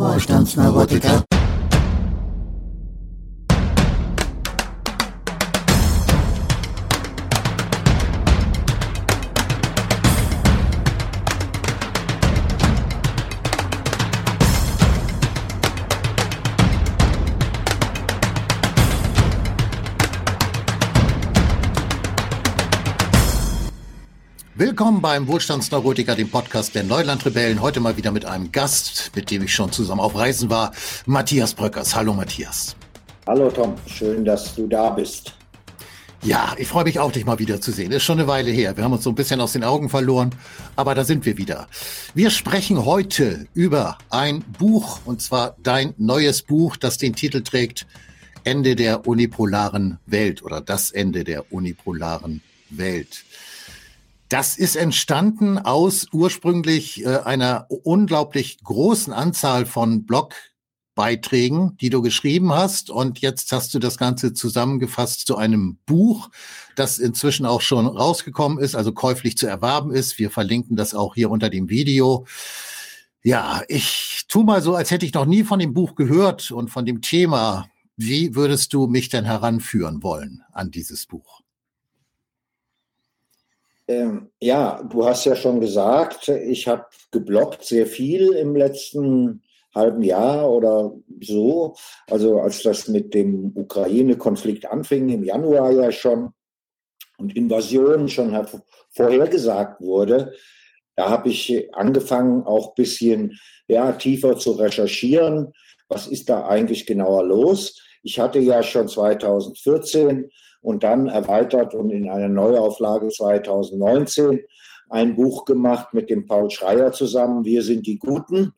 Wohlstandsneurotiker. Willkommen beim Wohlstandsneurotiker, dem Podcast der Neulandrebellen. Heute mal wieder mit einem Gast, mit dem ich schon zusammen auf Reisen war, Matthias Bröckers. Hallo Matthias. Hallo Tom, schön, dass du da bist. Ja, ich freue mich auch, dich mal wieder zu sehen. Ist schon eine Weile her. Wir haben uns so ein bisschen aus den Augen verloren, aber da sind wir wieder. Wir sprechen heute über ein Buch, und zwar dein neues Buch, das den Titel trägt Ende der unipolaren Welt oder das Ende der unipolaren Welt. Das ist entstanden aus ursprünglich äh, einer unglaublich großen Anzahl von Blogbeiträgen, die du geschrieben hast. Und jetzt hast du das Ganze zusammengefasst zu einem Buch, das inzwischen auch schon rausgekommen ist, also käuflich zu erwerben ist. Wir verlinken das auch hier unter dem Video. Ja, ich tu mal so, als hätte ich noch nie von dem Buch gehört und von dem Thema. Wie würdest du mich denn heranführen wollen an dieses Buch? Ähm, ja, du hast ja schon gesagt, ich habe geblockt sehr viel im letzten halben Jahr oder so. Also als das mit dem Ukraine-Konflikt anfing, im Januar ja schon und Invasion schon vorhergesagt wurde, da habe ich angefangen, auch ein bisschen ja, tiefer zu recherchieren. Was ist da eigentlich genauer los? Ich hatte ja schon 2014 und dann erweitert und in einer Neuauflage 2019 ein Buch gemacht mit dem Paul Schreier zusammen, Wir sind die Guten,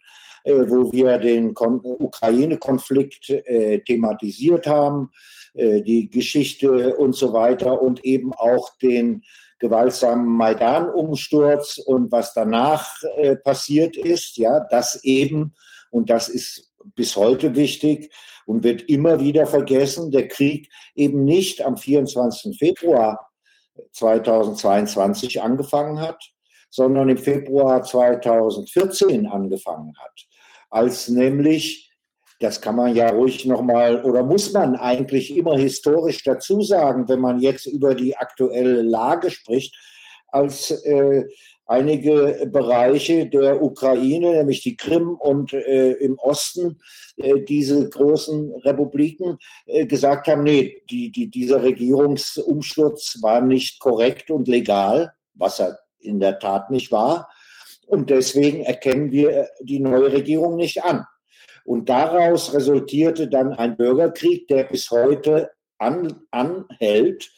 äh, wo wir den Ukraine-Konflikt äh, thematisiert haben, äh, die Geschichte und so weiter und eben auch den gewaltsamen Maidan-Umsturz und was danach passiert ist, ja, das eben, und das ist bis heute wichtig, und wird immer wieder vergessen, der Krieg eben nicht am 24. Februar 2022 angefangen hat, sondern im Februar 2014 angefangen hat, als nämlich das kann man ja ruhig nochmal oder muss man eigentlich immer historisch dazu sagen, wenn man jetzt über die aktuelle Lage spricht, als äh, einige Bereiche der Ukraine, nämlich die Krim und äh, im Osten, äh, diese großen Republiken äh, gesagt haben, nee, die, die, dieser Regierungsumsturz war nicht korrekt und legal, was er in der Tat nicht war. Und deswegen erkennen wir die neue Regierung nicht an. Und daraus resultierte dann ein Bürgerkrieg, der bis heute an, anhält.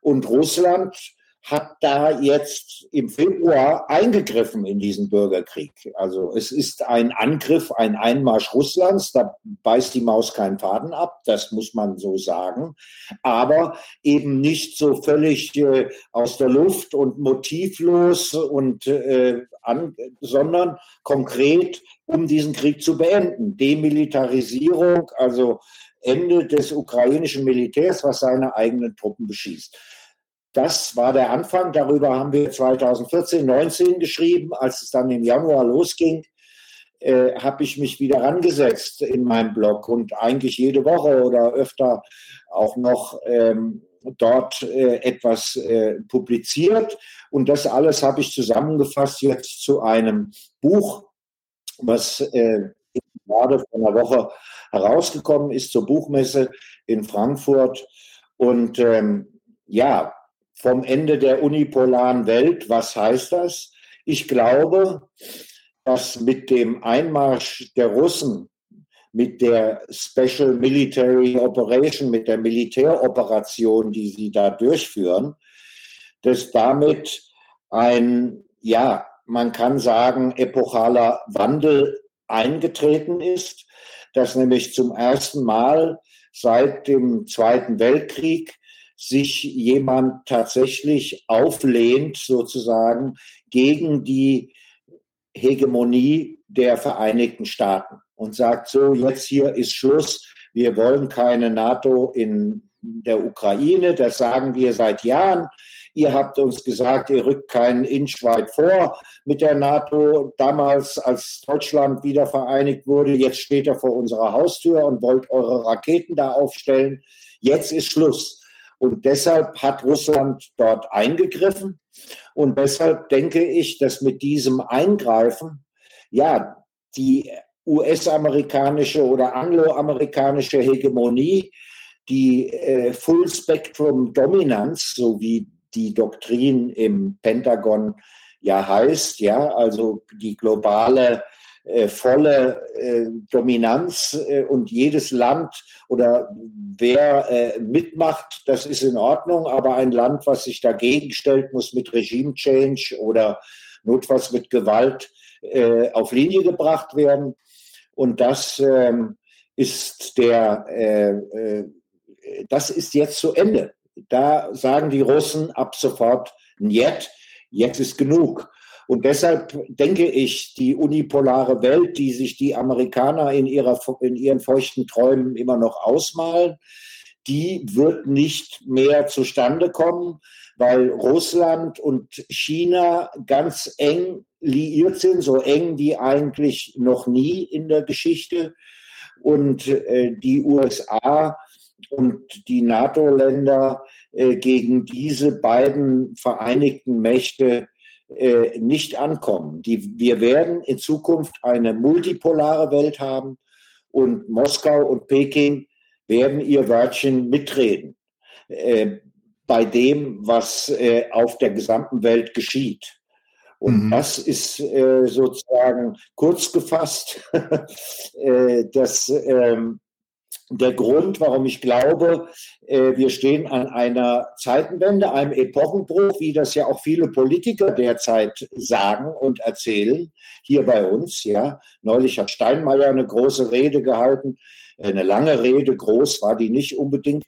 Und Russland hat da jetzt im Februar eingegriffen in diesen Bürgerkrieg. Also es ist ein Angriff, ein Einmarsch Russlands, da beißt die Maus keinen Faden ab, das muss man so sagen, aber eben nicht so völlig äh, aus der Luft und motivlos und äh, an, sondern konkret, um diesen Krieg zu beenden. Demilitarisierung, also Ende des ukrainischen Militärs, was seine eigenen Truppen beschießt. Das war der Anfang. Darüber haben wir 2014, 19 geschrieben. Als es dann im Januar losging, äh, habe ich mich wieder rangesetzt in meinem Blog und eigentlich jede Woche oder öfter auch noch ähm, dort äh, etwas äh, publiziert. Und das alles habe ich zusammengefasst jetzt zu einem Buch, was äh, gerade vor einer Woche herausgekommen ist zur Buchmesse in Frankfurt. Und ähm, ja, vom Ende der unipolaren Welt. Was heißt das? Ich glaube, dass mit dem Einmarsch der Russen, mit der Special Military Operation, mit der Militäroperation, die sie da durchführen, dass damit ein, ja, man kann sagen, epochaler Wandel eingetreten ist, dass nämlich zum ersten Mal seit dem Zweiten Weltkrieg sich jemand tatsächlich auflehnt, sozusagen, gegen die Hegemonie der Vereinigten Staaten und sagt, so, jetzt hier ist Schluss, wir wollen keine NATO in der Ukraine, das sagen wir seit Jahren. Ihr habt uns gesagt, ihr rückt keinen Inch weit vor mit der NATO. Damals, als Deutschland wieder vereinigt wurde, jetzt steht er vor unserer Haustür und wollt eure Raketen da aufstellen. Jetzt ist Schluss. Und deshalb hat Russland dort eingegriffen. Und deshalb denke ich, dass mit diesem Eingreifen, ja, die US-amerikanische oder angloamerikanische Hegemonie, die äh, Full Spectrum Dominanz, so wie die Doktrin im Pentagon ja heißt, ja, also die globale äh, volle äh, Dominanz äh, und jedes Land oder wer äh, mitmacht, das ist in Ordnung, aber ein Land, was sich dagegen stellt, muss mit Regime Change oder notfalls mit Gewalt äh, auf Linie gebracht werden. Und das ähm, ist der, das ist jetzt zu Ende. Da sagen die Russen ab sofort, jetzt, jetzt ist genug. Und deshalb denke ich, die unipolare Welt, die sich die Amerikaner in, ihrer, in ihren feuchten Träumen immer noch ausmalen, die wird nicht mehr zustande kommen, weil Russland und China ganz eng liiert sind, so eng wie eigentlich noch nie in der Geschichte. Und äh, die USA und die NATO-Länder äh, gegen diese beiden vereinigten Mächte äh, nicht ankommen. Die, wir werden in Zukunft eine multipolare Welt haben und Moskau und Peking werden ihr Wörtchen mitreden äh, bei dem, was äh, auf der gesamten Welt geschieht. Und mhm. das ist äh, sozusagen kurz gefasst äh, das ähm, der Grund, warum ich glaube, äh, wir stehen an einer Zeitenwende, einem Epochenbruch, wie das ja auch viele Politiker derzeit sagen und erzählen, hier bei uns. Ja, neulich hat Steinmeier eine große Rede gehalten, eine lange Rede, groß war die nicht unbedingt,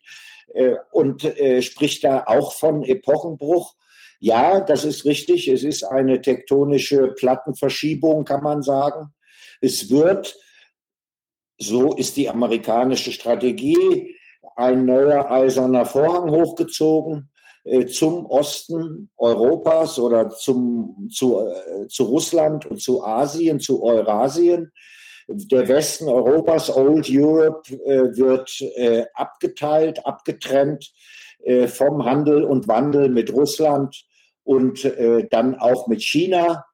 äh, und äh, spricht da auch von Epochenbruch. Ja, das ist richtig. Es ist eine tektonische Plattenverschiebung, kann man sagen. Es wird so ist die amerikanische Strategie. Ein neuer eiserner Vorhang hochgezogen äh, zum Osten Europas oder zum, zu, äh, zu Russland und zu Asien, zu Eurasien. Der Westen Europas, Old Europe, äh, wird abgeteilt, abgetrennt vom Handel und Wandel mit Russland und dann auch mit China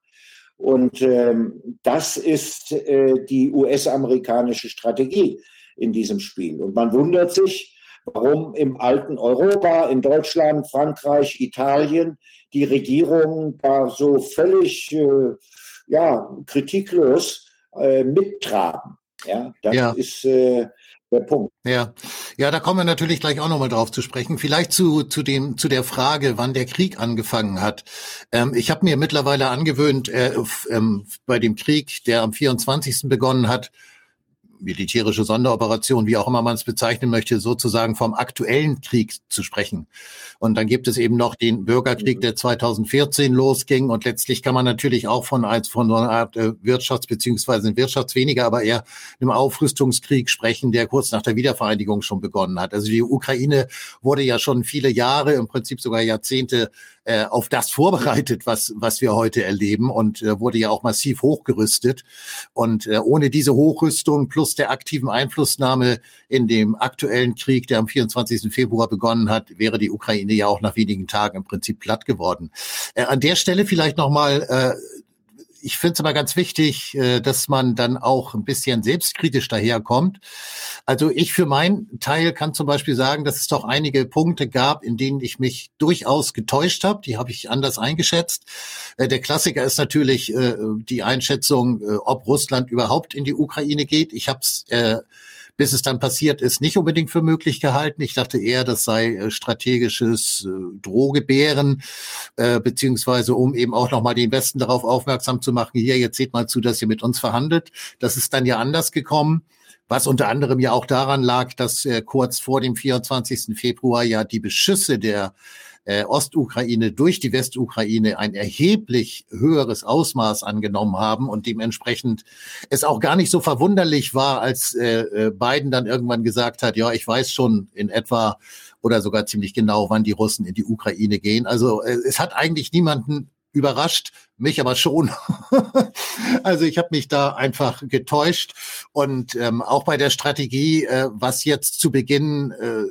und ähm, das ist äh, die US-amerikanische Strategie in diesem Spiel. Und man wundert sich, warum im alten Europa, in Deutschland, Frankreich, Italien, die Regierungen da so völlig äh, ja, kritiklos äh, mittraben. Ja, das ja. ist äh, der Punkt. Ja, ja, da kommen wir natürlich gleich auch nochmal drauf zu sprechen. Vielleicht zu zu dem zu der Frage, wann der Krieg angefangen hat. Ähm, ich habe mir mittlerweile angewöhnt, äh, ähm, bei dem Krieg, der am 24. begonnen hat, militärische Sonderoperation, wie auch immer man es bezeichnen möchte, sozusagen vom aktuellen Krieg zu sprechen. Und dann gibt es eben noch den Bürgerkrieg, mhm. der 2014 losging. Und letztlich kann man natürlich auch von als von so einer Art äh, Wirtschafts- beziehungsweise Wirtschaftsweniger, aber eher einem Aufrüstungskrieg sprechen, der kurz nach der Wiedervereinigung schon begonnen hat. Also die Ukraine wurde ja schon viele Jahre, im Prinzip sogar Jahrzehnte äh, auf das vorbereitet, was, was wir heute erleben und äh, wurde ja auch massiv hochgerüstet. Und äh, ohne diese Hochrüstung plus der aktiven Einflussnahme in dem aktuellen Krieg, der am 24. Februar begonnen hat, wäre die Ukraine ja auch nach wenigen Tagen im Prinzip platt geworden. Äh, an der Stelle vielleicht nochmal äh, ich finde es aber ganz wichtig, äh, dass man dann auch ein bisschen selbstkritisch daherkommt. Also ich für meinen Teil kann zum Beispiel sagen, dass es doch einige Punkte gab, in denen ich mich durchaus getäuscht habe. Die habe ich anders eingeschätzt. Äh, der Klassiker ist natürlich äh, die Einschätzung, ob Russland überhaupt in die Ukraine geht. Ich habe es bis es dann passiert ist, nicht unbedingt für möglich gehalten. Ich dachte eher, das sei äh, strategisches äh, Drohgebären, äh, beziehungsweise um eben auch nochmal den Westen darauf aufmerksam zu machen, hier, jetzt seht mal zu, dass ihr mit uns verhandelt. Das ist dann ja anders gekommen was unter anderem ja auch daran lag, dass äh, kurz vor dem 24. Februar ja die Beschüsse der äh, Ostukraine durch die Westukraine ein erheblich höheres Ausmaß angenommen haben und dementsprechend es auch gar nicht so verwunderlich war, als äh, äh, Biden dann irgendwann gesagt hat, ja, ich weiß schon in etwa, oder sogar ziemlich genau, wann die Russen in die Ukraine gehen. Also äh, es hat eigentlich niemanden überrascht, mich aber schon. also ich habe mich da einfach getäuscht und ähm, auch bei der Strategie, äh, was jetzt zu Beginn äh,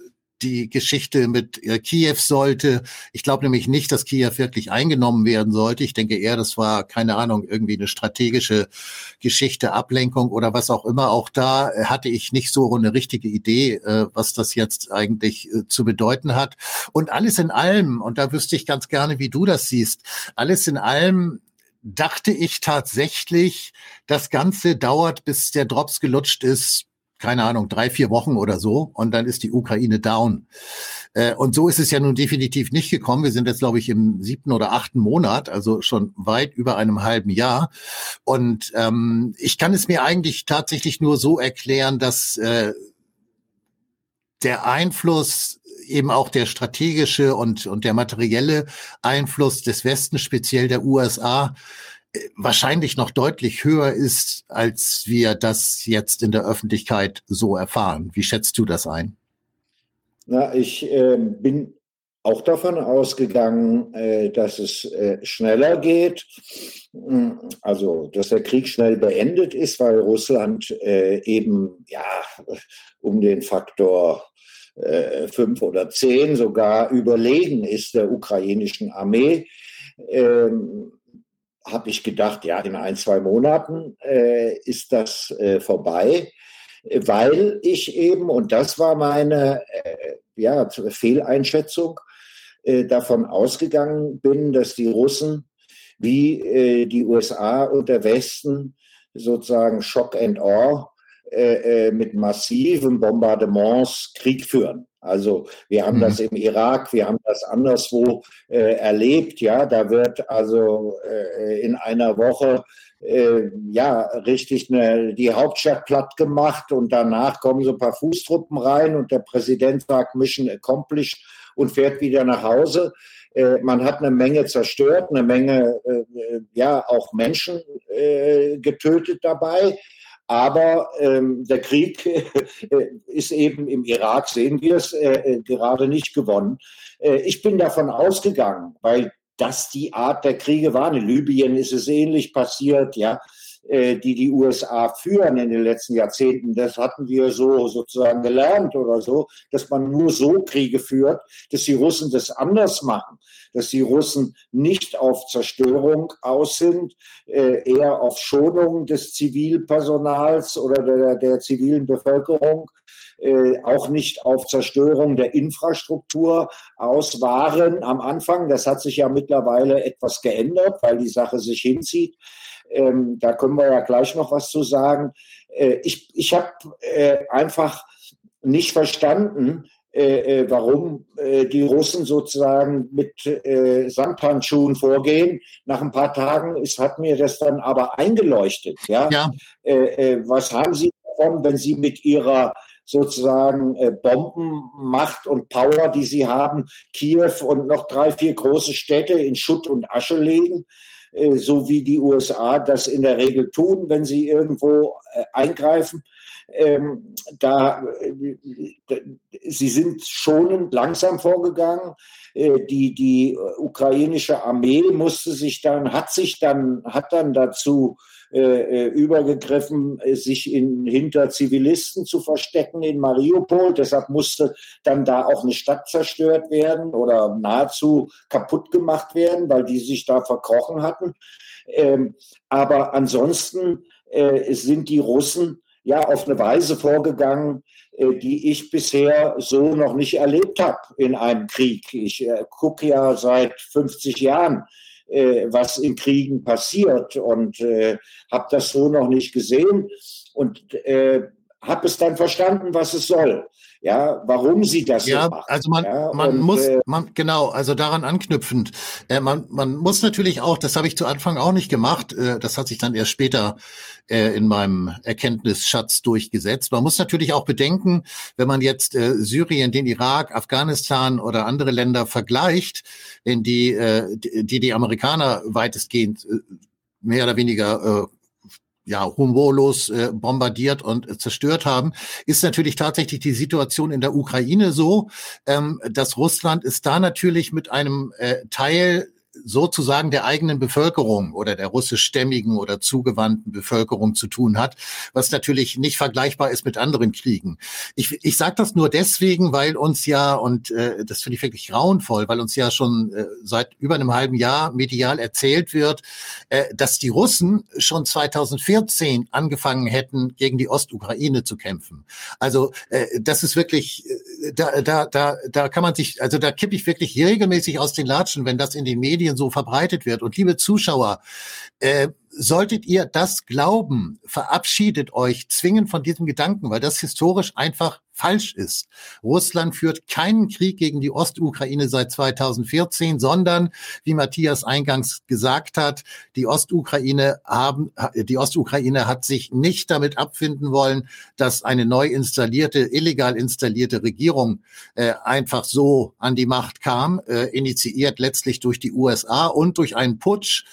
die Geschichte mit äh, Kiew sollte. Ich glaube nämlich nicht, dass Kiew wirklich eingenommen werden sollte. Ich denke eher, das war, keine Ahnung, irgendwie eine strategische Geschichte, Ablenkung oder was auch immer. Auch da äh, hatte ich nicht so eine richtige Idee, äh, was das jetzt eigentlich zu bedeuten hat. Und alles in allem, und da wüsste ich ganz gerne, wie du das siehst, alles in allem dachte ich tatsächlich, das Ganze dauert, bis der Drops gelutscht ist, keine Ahnung, drei, vier Wochen oder so und dann ist die Ukraine down. Äh, und so ist es ja nun definitiv nicht gekommen. Wir sind jetzt, glaube ich, im siebten oder achten Monat, also schon weit über einem halben Jahr. Und ähm, ich kann es mir eigentlich tatsächlich nur so erklären, dass äh, der Einfluss eben auch der strategische und, und der materielle Einfluss des Westens, speziell der USA, wahrscheinlich noch deutlich höher ist, als wir das jetzt in der Öffentlichkeit so erfahren. Wie schätzt du das ein? Na, ich äh, bin auch davon ausgegangen, äh, dass es äh, schneller geht, hm, also dass der Krieg schnell beendet ist, weil Russland äh, eben ja um den Faktor äh, fünf oder zehn sogar überlegen ist der ukrainischen Armee. Ähm, habe ich gedacht, ja, in ein, zwei Monaten äh, ist das äh, vorbei, weil ich eben, und das war meine äh, ja, Fehleinschätzung, äh, davon ausgegangen bin, dass die Russen wie äh, die USA und der Westen sozusagen Shock and Awe äh, mit massiven Bombardements Krieg führen. Also wir haben mhm. das im Irak, wir haben das anderswo äh, erlebt. Ja, da wird also äh, in einer Woche äh, ja richtig eine, die Hauptstadt platt gemacht und danach kommen so ein paar Fußtruppen rein und der Präsident sagt Mission accomplished und fährt wieder nach Hause. Äh, man hat eine Menge zerstört, eine Menge äh, ja auch Menschen äh, getötet dabei. Aber ähm, der Krieg äh, ist eben im Irak, sehen wir es, äh, äh, gerade nicht gewonnen. Äh, ich bin davon ausgegangen, weil das die Art der Kriege waren. In Libyen ist es ähnlich passiert, ja. Äh, die die USA führen in den letzten Jahrzehnten. Das hatten wir so sozusagen gelernt oder so, dass man nur so Kriege führt, dass die Russen das anders machen, dass die Russen nicht auf Zerstörung aus sind, äh, eher auf Schonung des Zivilpersonals oder der, der zivilen Bevölkerung. Äh, auch nicht auf Zerstörung der Infrastruktur aus waren am Anfang. Das hat sich ja mittlerweile etwas geändert, weil die Sache sich hinzieht. Ähm, da können wir ja gleich noch was zu sagen. Äh, ich ich habe äh, einfach nicht verstanden, äh, äh warum äh, die Russen sozusagen mit äh, Samthandschuhen vorgehen. Nach ein paar Tagen ist, hat mir das dann aber eingeleuchtet. Ja? ja. was haben Sie davon, wenn Sie mit Ihrer sozusagen Bombenmacht und Power, die sie haben, Kiew und noch drei, vier große Städte in Schutt und Asche legen? Äh, so wie die USA das in der Regel tun, wenn sie irgendwo äh, eingreifen. Ähm, da, äh, sie sind schonend langsam vorgegangen. die, die ukrainische Armee musste sich dann, hat sich dann, hat dann dazu äh, äh, übergegriffen, äh, sich in, hinter Zivilisten zu verstecken in Mariupol. Deshalb musste dann da auch eine Stadt zerstört werden oder nahezu kaputt gemacht werden, weil die sich da verkrochen hatten. Ähm, aber ansonsten äh, sind die Russen ja auf eine Weise vorgegangen, äh, die ich bisher so noch nicht erlebt habe in einem Krieg. Ich äh, gucke ja seit 50 Jahren äh, was in Kriegen passiert und äh, habe das so noch nicht gesehen und äh, habe es dann verstanden, was es soll ja, warum sie das ja, so machen. Also man, ja, man und, muss, äh, man, genau, also daran anknüpfend, äh, man, man muss natürlich auch, das habe ich zu Anfang auch nicht gemacht, äh, das hat sich dann erst später äh, in meinem Erkenntnisschatz durchgesetzt. Man muss natürlich auch bedenken, wenn man jetzt äh, Syrien, den Irak, Afghanistan oder andere Länder vergleicht, in die, äh, die die Amerikaner weitestgehend äh, mehr oder weniger äh, ja, humorlos äh, bombardiert und äh, zerstört haben, ist natürlich tatsächlich die Situation in der Ukraine so, ähm, dass Russland ist da natürlich mit einem äh, Teil sozusagen der eigenen Bevölkerung oder der russischstämmigen oder zugewandten Bevölkerung zu tun hat, was natürlich nicht vergleichbar ist mit anderen Kriegen. Ich, ich sage das nur deswegen, weil uns ja, und äh, das finde ich wirklich grauenvoll, weil uns ja schon äh, seit über einem halben Jahr medial erzählt wird, äh, dass die Russen schon 2014 angefangen hätten, gegen die Ostukraine zu kämpfen. Also äh, das ist wirklich, äh, da, da, da, da kann man sich, also da kippe ich wirklich regelmäßig aus den Latschen, wenn das in den Medien Medien so verbreitet wird. Und liebe Zuschauer, äh, solltet ihr das glauben, verabschiedet euch zwingend von diesem Gedanken, weil das historisch einfach falsch ist. Russland führt keinen Krieg gegen die Ostukraine seit 2014, sondern, wie Matthias eingangs gesagt hat, die Ostukraine haben, die Ostukraine hat sich nicht damit abfinden wollen, dass eine neu installierte, illegal installierte Regierung äh, einfach so an die Macht kam, äh, initiiert letztlich durch die USA und durch einen Putsch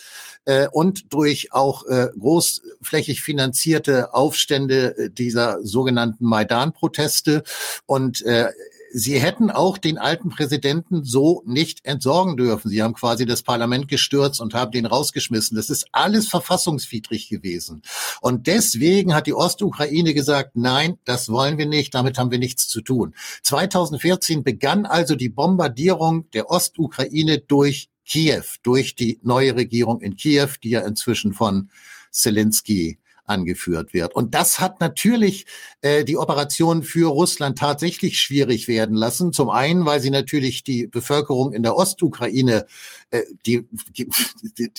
äh, und durch auch äh, großflächig finanzierte Aufstände äh, dieser sogenannten Maidan-Proteste. Und äh, Sie hätten auch den alten Präsidenten so nicht entsorgen dürfen. Sie haben quasi das Parlament gestürzt und haben den rausgeschmissen. Das ist alles verfassungswidrig gewesen. Und deswegen hat die Ostukraine gesagt, nein, das wollen wir nicht, damit haben wir nichts zu tun. 2014 begann also die Bombardierung der Ostukraine durch Kiew durch die neue Regierung in Kiew, die ja inzwischen von Zelensky angeführt wird. Und das hat natürlich äh, die Operation für Russland tatsächlich schwierig werden lassen. Zum einen, weil sie natürlich die Bevölkerung in der Ostukraine, äh, die, die,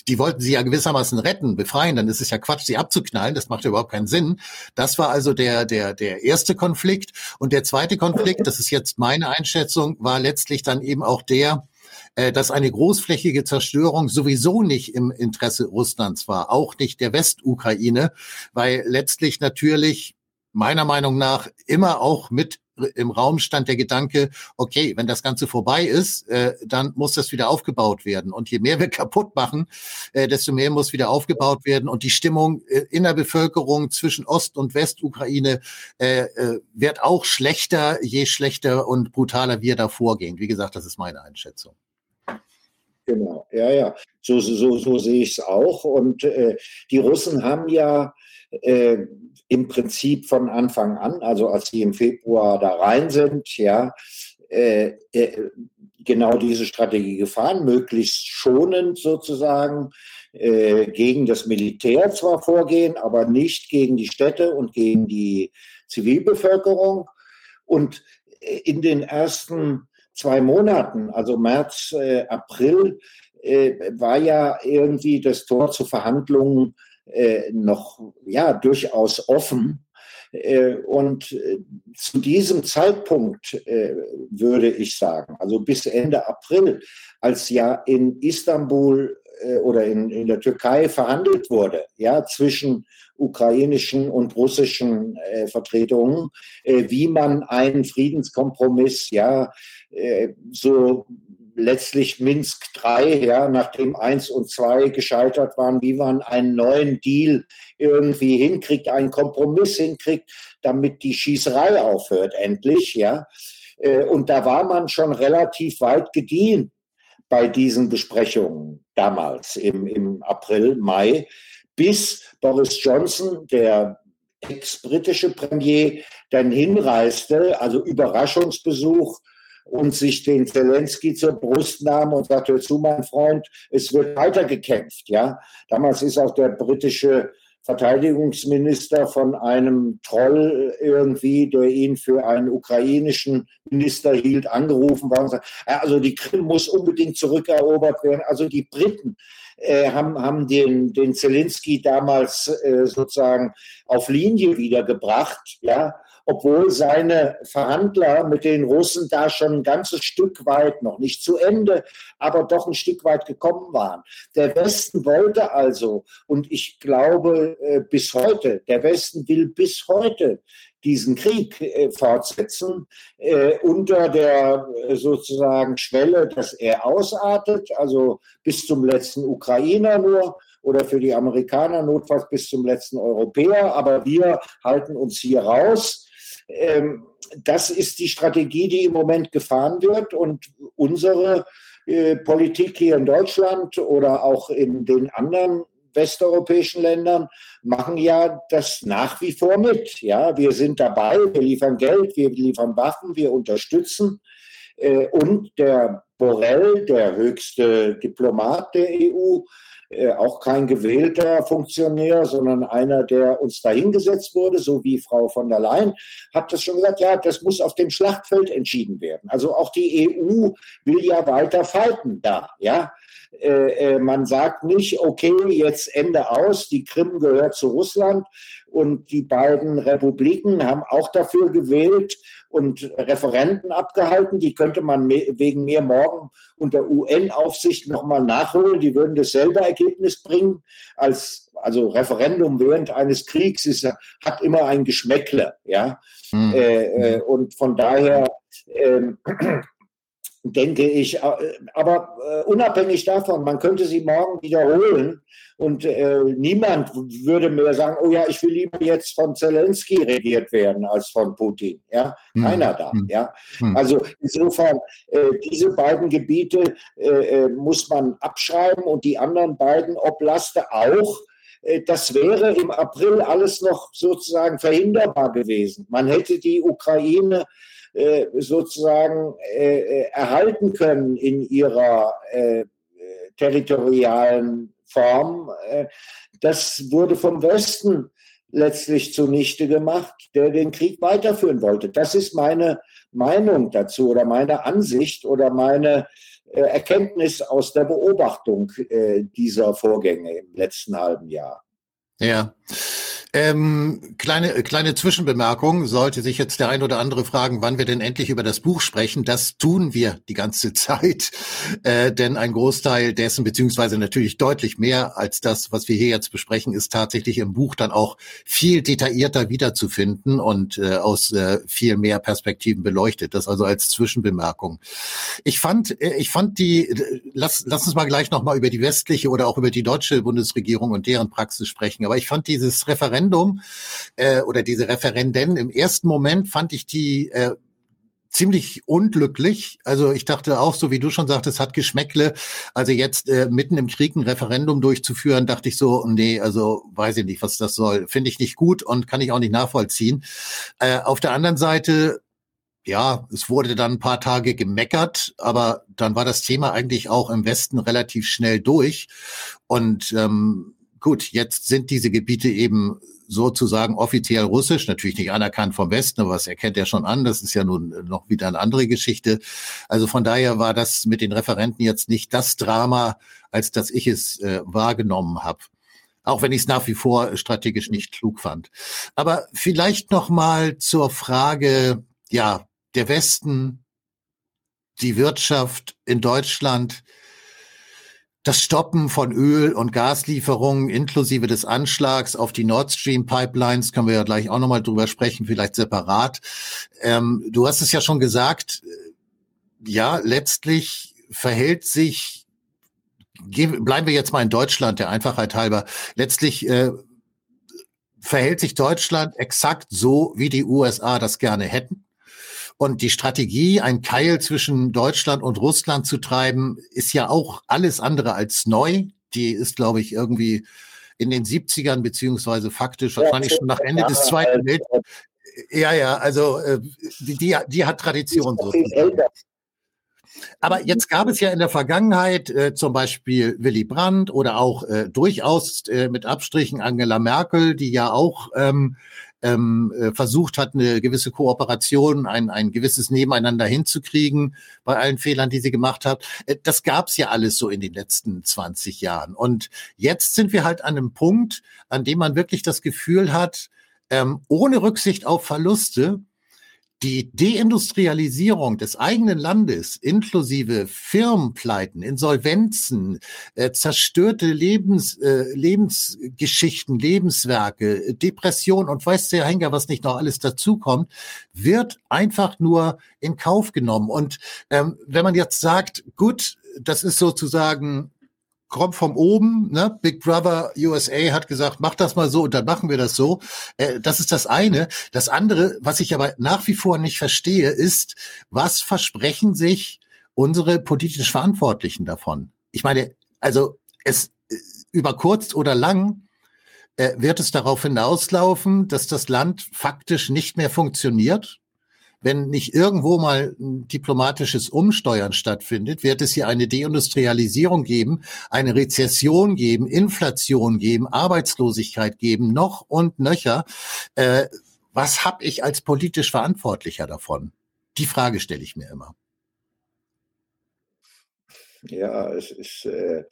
die wollten sie ja gewissermaßen retten, befreien. Dann ist es ja Quatsch, sie abzuknallen. Das macht ja überhaupt keinen Sinn. Das war also der, der, der erste Konflikt. Und der zweite Konflikt, das ist jetzt meine Einschätzung, war letztlich dann eben auch der, dass eine großflächige Zerstörung sowieso nicht im Interesse Russlands war, auch nicht der Westukraine, weil letztlich natürlich meiner Meinung nach immer auch mit im Raum stand der Gedanke, okay, wenn das Ganze vorbei ist, äh, dann muss das wieder aufgebaut werden. Und je mehr wir kaputt machen, äh, desto mehr muss wieder aufgebaut werden. Und die Stimmung äh, in der Bevölkerung zwischen Ost- und Westukraine äh, äh, wird auch schlechter, je schlechter und brutaler wir da vorgehen. Wie gesagt, das ist meine Einschätzung. Genau, ja, ja. So, so, so sehe ich es auch. Und äh, die Russen haben ja äh, im Prinzip von Anfang an, also als sie im Februar da rein sind, ja, äh, äh genau diese Strategie gefahren, möglichst schonend sozusagen äh, gegen das Militär zwar vorgehen, aber nicht gegen die Städte und gegen die Zivilbevölkerung. Und äh, in den ersten zwei Monaten, also März, äh, April, äh, war ja irgendwie das Tor zu Verhandlungen äh, noch ja durchaus offen. Äh, und äh, zu diesem Zeitpunkt äh, würde ich sagen, also bis Ende April, als ja in Istanbul oder in, in der Türkei verhandelt wurde, ja, zwischen ukrainischen und russischen äh, Vertretungen, äh, wie man einen Friedenskompromiss, ja, äh, so letztlich Minsk III, ja, nachdem eins und zwei gescheitert waren, wie man einen neuen Deal irgendwie hinkriegt, einen Kompromiss hinkriegt, damit die Schießerei aufhört, endlich, ja. Äh, und da war man schon relativ weit gediehen bei diesen Besprechungen damals im, im April, Mai bis Boris Johnson, der ex-britische Premier, dann hinreiste, also Überraschungsbesuch und sich den Zelensky zur Brust nahm und sagte, zu mein Freund, es wird weitergekämpft. Ja, damals ist auch der britische Verteidigungsminister von einem Troll irgendwie, der ihn für einen ukrainischen Minister hielt, angerufen war und sagte, also die Krim muss unbedingt zurückerobert werden. Also die Briten äh, haben, haben den, den Zelensky damals äh, sozusagen auf Linie wiedergebracht, ja, obwohl seine Verhandler mit den Russen da schon ein ganzes Stück weit, noch nicht zu Ende, aber doch ein Stück weit gekommen waren. Der Westen wollte also, und ich glaube äh, bis heute, der Westen will bis heute diesen Krieg äh, fortsetzen äh, unter der äh, sozusagen Schwelle, dass er ausartet, also bis zum letzten Ukrainer nur oder für die Amerikaner, notfalls bis zum letzten Europäer, aber wir halten uns hier raus. Ähm, das ist die Strategie, die im Moment gefahren wird und unsere Politik hier in Deutschland oder auch in den anderen westeuropäischen Ländern machen ja das nach wie vor mit. Ja, wir sind dabei, wir liefern Geld, wir liefern Waffen, wir unterstützen. Äh, und der Borrell, der höchste Diplomat der EU, äh, auch kein gewählter Funktionär, sondern einer, der uns dahingesetzt wurde, so wie Frau von der Leyen, hat das schon gesagt, ja, das muss auf dem Schlachtfeld entschieden werden. Also auch die EU will ja weiter falten da, ja. Äh, äh, man sagt nicht, okay, jetzt Ende aus, die Krim gehört zu Russland und die beiden Republiken haben auch dafür gewählt und Referenten abgehalten. Die könnte man wegen mir morgen unter UN-Aufsicht nochmal nachholen. Die würden dasselbe Ergebnis bringen als also Referendum während eines Kriegs ist, hat immer ein Geschmäckle, ja. Mhm. Äh, äh, und von daher äh, denke ich. Äh, aber äh, unabhängig davon, man könnte sie morgen wiederholen und äh, niemand würde mehr sagen, oh ja, ich will lieber jetzt von Zelensky regiert werden als von Putin. Ja, hm. keiner da. Hm. Ja, hm. also insofern äh, diese beiden Gebiete äh, äh muss man abschreiben und die anderen beiden Oblaste auch. Das wäre im April alles noch sozusagen verhinderbar gewesen. Man hätte die Ukraine äh, sozusagen äh, äh, erhalten können in ihrer territorialen Form. das wurde vom Westen letztlich zunichte gemacht, der den Krieg weiterführen wollte. Das ist meine Meinung dazu oder meine Ansicht oder meine Erkenntnis aus der Beobachtung dieser Vorgänge im letzten halben Jahr. Ja. Ähm, kleine, kleine Zwischenbemerkung. Sollte sich jetzt der ein oder andere fragen, wann wir denn endlich über das Buch sprechen, das tun wir die ganze Zeit. Äh, denn ein Großteil dessen, beziehungsweise natürlich deutlich mehr als das, was wir hier jetzt besprechen, ist tatsächlich im Buch dann auch viel detaillierter wiederzufinden und äh, aus äh, viel mehr Perspektiven beleuchtet. Das also als Zwischenbemerkung. Ich fand, äh, ich fand die, lass, lass uns mal gleich nochmal über die westliche oder auch über die deutsche Bundesregierung und deren Praxis sprechen. Aber ich fand dieses Referendum Referendum äh, oder diese Referenden, im ersten Moment fand ich die äh, ziemlich unglücklich. Also ich dachte auch, so wie du schon sagtest, hat Geschmäckle. Also jetzt äh, mitten im Krieg ein Referendum durchzuführen, dachte ich so, nee, also weiß ich nicht, was das soll. Finde ich nicht gut und kann ich auch nicht nachvollziehen. Äh, auf der anderen Seite, ja, es wurde dann ein paar Tage gemeckert, aber dann war das Thema eigentlich auch im Westen relativ schnell durch. Und ähm, gut, jetzt sind diese Gebiete eben sozusagen offiziell russisch, natürlich nicht anerkannt vom Westen, aber was erkennt er schon an? Das ist ja nun noch wieder eine andere Geschichte. Also von daher war das mit den Referenten jetzt nicht das Drama, als dass ich es äh, wahrgenommen habe. Auch wenn ich es nach wie vor strategisch nicht klug fand. Aber vielleicht noch mal zur Frage, ja, der Westen, die Wirtschaft in Deutschland, das Stoppen von Öl- und Gaslieferungen inklusive des Anschlags auf die Nord Stream Pipelines, können wir ja gleich auch nochmal drüber sprechen, vielleicht separat. Ähm, du hast es ja schon gesagt, äh, ja, letztlich verhält sich, bleiben wir jetzt mal in Deutschland, der Einfachheit halber, letztlich äh, verhält sich Deutschland exakt so, wie die USA das gerne hätten. Und die Strategie, ein Keil zwischen Deutschland und Russland zu treiben, ist ja auch alles andere als neu. Die ist, glaube ich, irgendwie in den 70ern, beziehungsweise faktisch wahrscheinlich schon nach Ende des Zweiten Weltkriegs. Ja, ja, also äh, die, die hat Tradition. So. Aber jetzt gab es ja in der Vergangenheit äh, zum Beispiel Willy Brandt oder auch äh, durchaus äh, mit Abstrichen Angela Merkel, die ja auch ähm, ähm, äh, versucht hat, eine gewisse Kooperation, ein, ein gewisses Nebeneinander hinzukriegen bei allen Fehlern, die sie gemacht hat. Äh, das gab's ja alles so in den letzten 20 Jahren. Und jetzt sind wir halt an einem Punkt, an dem man wirklich das Gefühl hat, ähm, ohne Rücksicht auf Verluste, die Deindustrialisierung des eigenen Landes inklusive Firmenpleiten, Insolvenzen, äh, zerstörte Lebens, äh, Lebensgeschichten, Lebenswerke, Depression und weiß der Henker, was nicht noch alles dazukommt, wird einfach nur in Kauf genommen. Und ähm, wenn man jetzt sagt, gut, das ist sozusagen kommt vom oben, ne? Big Brother USA hat gesagt, mach das mal so und dann machen wir das so. Äh, das ist das eine. Das andere, was ich aber nach wie vor nicht verstehe, ist, was versprechen sich unsere politisch Verantwortlichen davon? Ich meine, also es äh, über kurz oder lang äh, wird es darauf hinauslaufen, dass das Land faktisch nicht mehr funktioniert wenn nicht irgendwo mal ein diplomatisches Umsteuern stattfindet, wird es hier eine Deindustrialisierung geben, eine Rezession geben, Inflation geben, Arbeitslosigkeit geben, noch und nöcher. Äh, was habe ich als politisch Verantwortlicher davon? Die Frage stelle ich mir immer. Ja, es ist äh,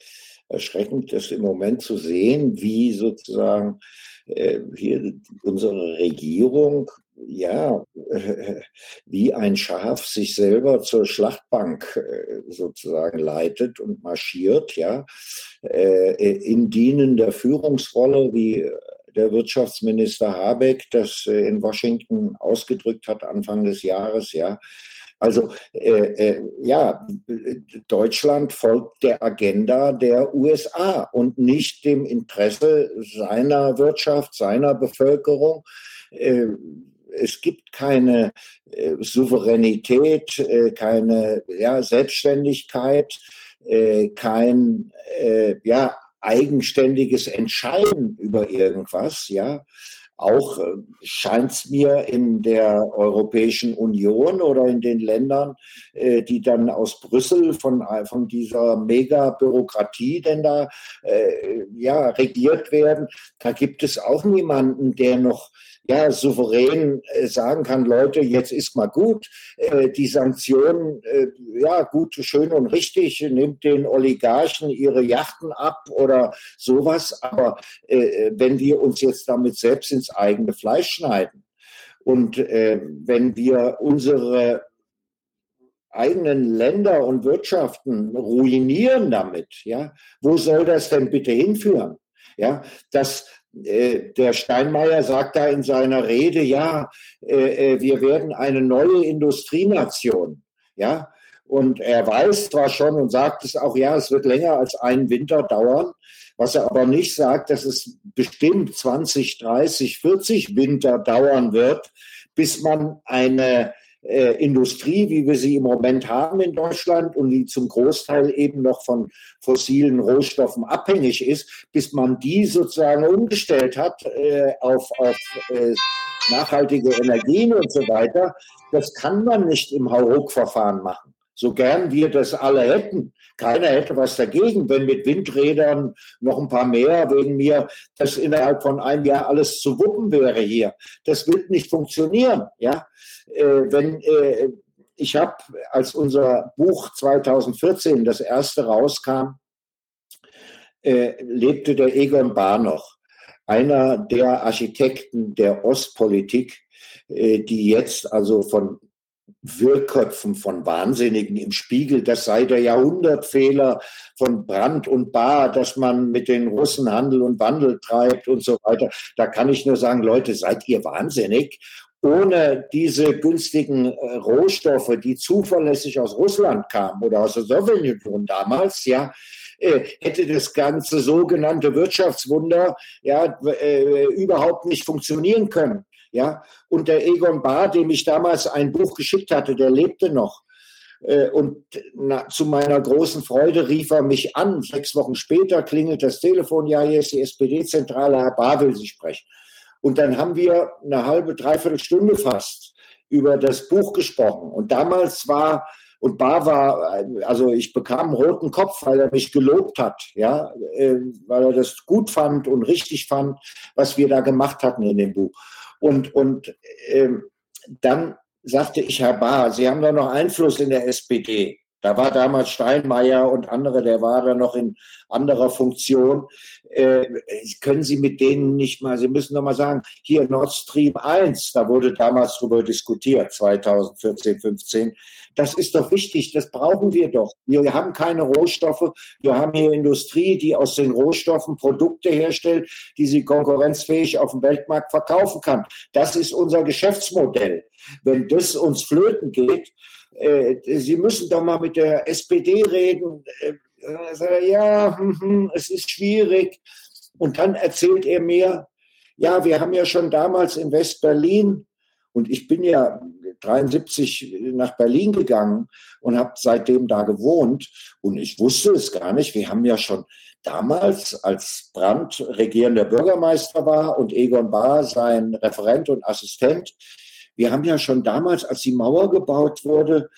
erschreckend, das im Moment zu sehen, wie sozusagen äh, hier unsere Regierung ja, äh, wie ein Schaf sich selber zur Schlachtbank äh, sozusagen leitet und marschiert, ja, äh, in dienender Führungsrolle, wie der Wirtschaftsminister Habeck das in Washington ausgedrückt hat Anfang des Jahres, ja. Also äh, äh, ja, Deutschland folgt der Agenda der USA und nicht dem Interesse seiner Wirtschaft, seiner Bevölkerung. Äh, es gibt keine äh, Souveränität, äh, keine ja, Selbstständigkeit, äh, kein äh, ja, eigenständiges Entscheiden über irgendwas, ja. Auch äh, scheint es mir in der Europäischen Union oder in den Ländern, äh, die dann aus Brüssel von, von dieser Mega-Bürokratie denn da ja, regiert werden, da gibt es auch niemanden, der noch ja, souverän äh, sagen kann, Leute, jetzt ist mal gut, äh, die Sanktionen, äh, ja, gut, schön und richtig, nimmt den Oligarchen ihre Yachten ab oder sowas, aber wenn wir uns jetzt damit selbst ins eigene Fleisch schneiden und wenn wir unsere eigenen Länder und Wirtschaften ruinieren damit, ja, wo soll das denn bitte hinführen? Ja, das, äh, der Steinmeier sagt da in seiner Rede, ja, äh, äh, wir werden eine neue Industrienation. Ja, und er weiß zwar schon und sagt es auch, ja, es wird länger als einen Winter dauern. Was er aber nicht sagt, dass es bestimmt 20, 30, 40 Winter dauern wird, bis man eine äh, Industrie, wie wir sie im Moment haben in Deutschland und die zum Großteil eben noch von fossilen Rohstoffen abhängig ist, bis man die sozusagen umgestellt hat äh, auf, auf äh, nachhaltige Energien und so weiter. Das kann man nicht im Hauruck-Verfahren machen. So gern wir das alle hätten. Keiner hätte was dagegen, wenn mit Windrädern noch ein paar mehr, wegen mir das innerhalb von einem Jahr alles zu wuppen wäre hier. Das wird nicht funktionieren. Ja, äh, wenn äh, ich habe, als unser Buch 2014 das erste rauskam, äh, lebte der Egon Bahr noch, einer der Architekten der Ostpolitik, äh, die jetzt also von Wirrköpfen von Wahnsinnigen im Spiegel, das sei der Jahrhundertfehler von Brandt und Bahr, dass man mit den Russen Handel und Wandel treibt und so weiter. Da kann ich nur sagen, Leute, seid ihr wahnsinnig? Ohne diese günstigen äh, Rohstoffe, die zuverlässig aus Russland kamen oder aus der Sowjetunion damals, ja, äh, hätte das ganze sogenannte Wirtschaftswunder ja äh, überhaupt nicht funktionieren können. Ja, und der Egon Bahr, dem ich damals ein Buch geschickt hatte, der lebte noch. Äh, und zu meiner großen Freude rief er mich an. Sechs Wochen später klingelt das Telefon. Ja, hier ist die SPD-Zentrale. Herr Bahr will Sie sprechen. Und dann haben wir eine halbe, dreiviertel Stunde fast über das Buch gesprochen. Und damals war, und Bar war, also ich bekam einen roten Kopf, weil er mich gelobt hat, ja, äh, weil er das gut fand und richtig fand, was wir da gemacht hatten in dem Buch. Und, und ähm, dann sagte ich, Herr Bahr, Sie haben doch noch Einfluss in der SPD. Da war damals Steinmeier und andere, der war da noch in anderer Funktion. Äh, können Sie mit denen nicht mal, Sie müssen doch mal sagen, hier Nord Stream 1, da wurde damals drüber diskutiert, 2014, 15. Das ist doch wichtig, das brauchen wir doch. Wir haben keine Rohstoffe, wir haben hier Industrie, die aus den Rohstoffen Produkte herstellt, die sie konkurrenzfähig auf dem Weltmarkt verkaufen kann. Das ist unser Geschäftsmodell. Wenn das uns flöten geht, Sie müssen doch mal mit der SPD reden. Äh, Äh, ja, hm, hm, es ist schwierig. Und dann erzählt er mir, ja, wir haben ja schon damals in West-Berlin und ich bin ja 73 nach Berlin gegangen und habe seitdem da gewohnt. Und ich wusste es gar nicht. Wir haben ja schon damals, als Brandt regierender Bürgermeister war und Egon Bahr sein Referent und Assistent, wir haben ja schon damals, als die Mauer gebaut wurde,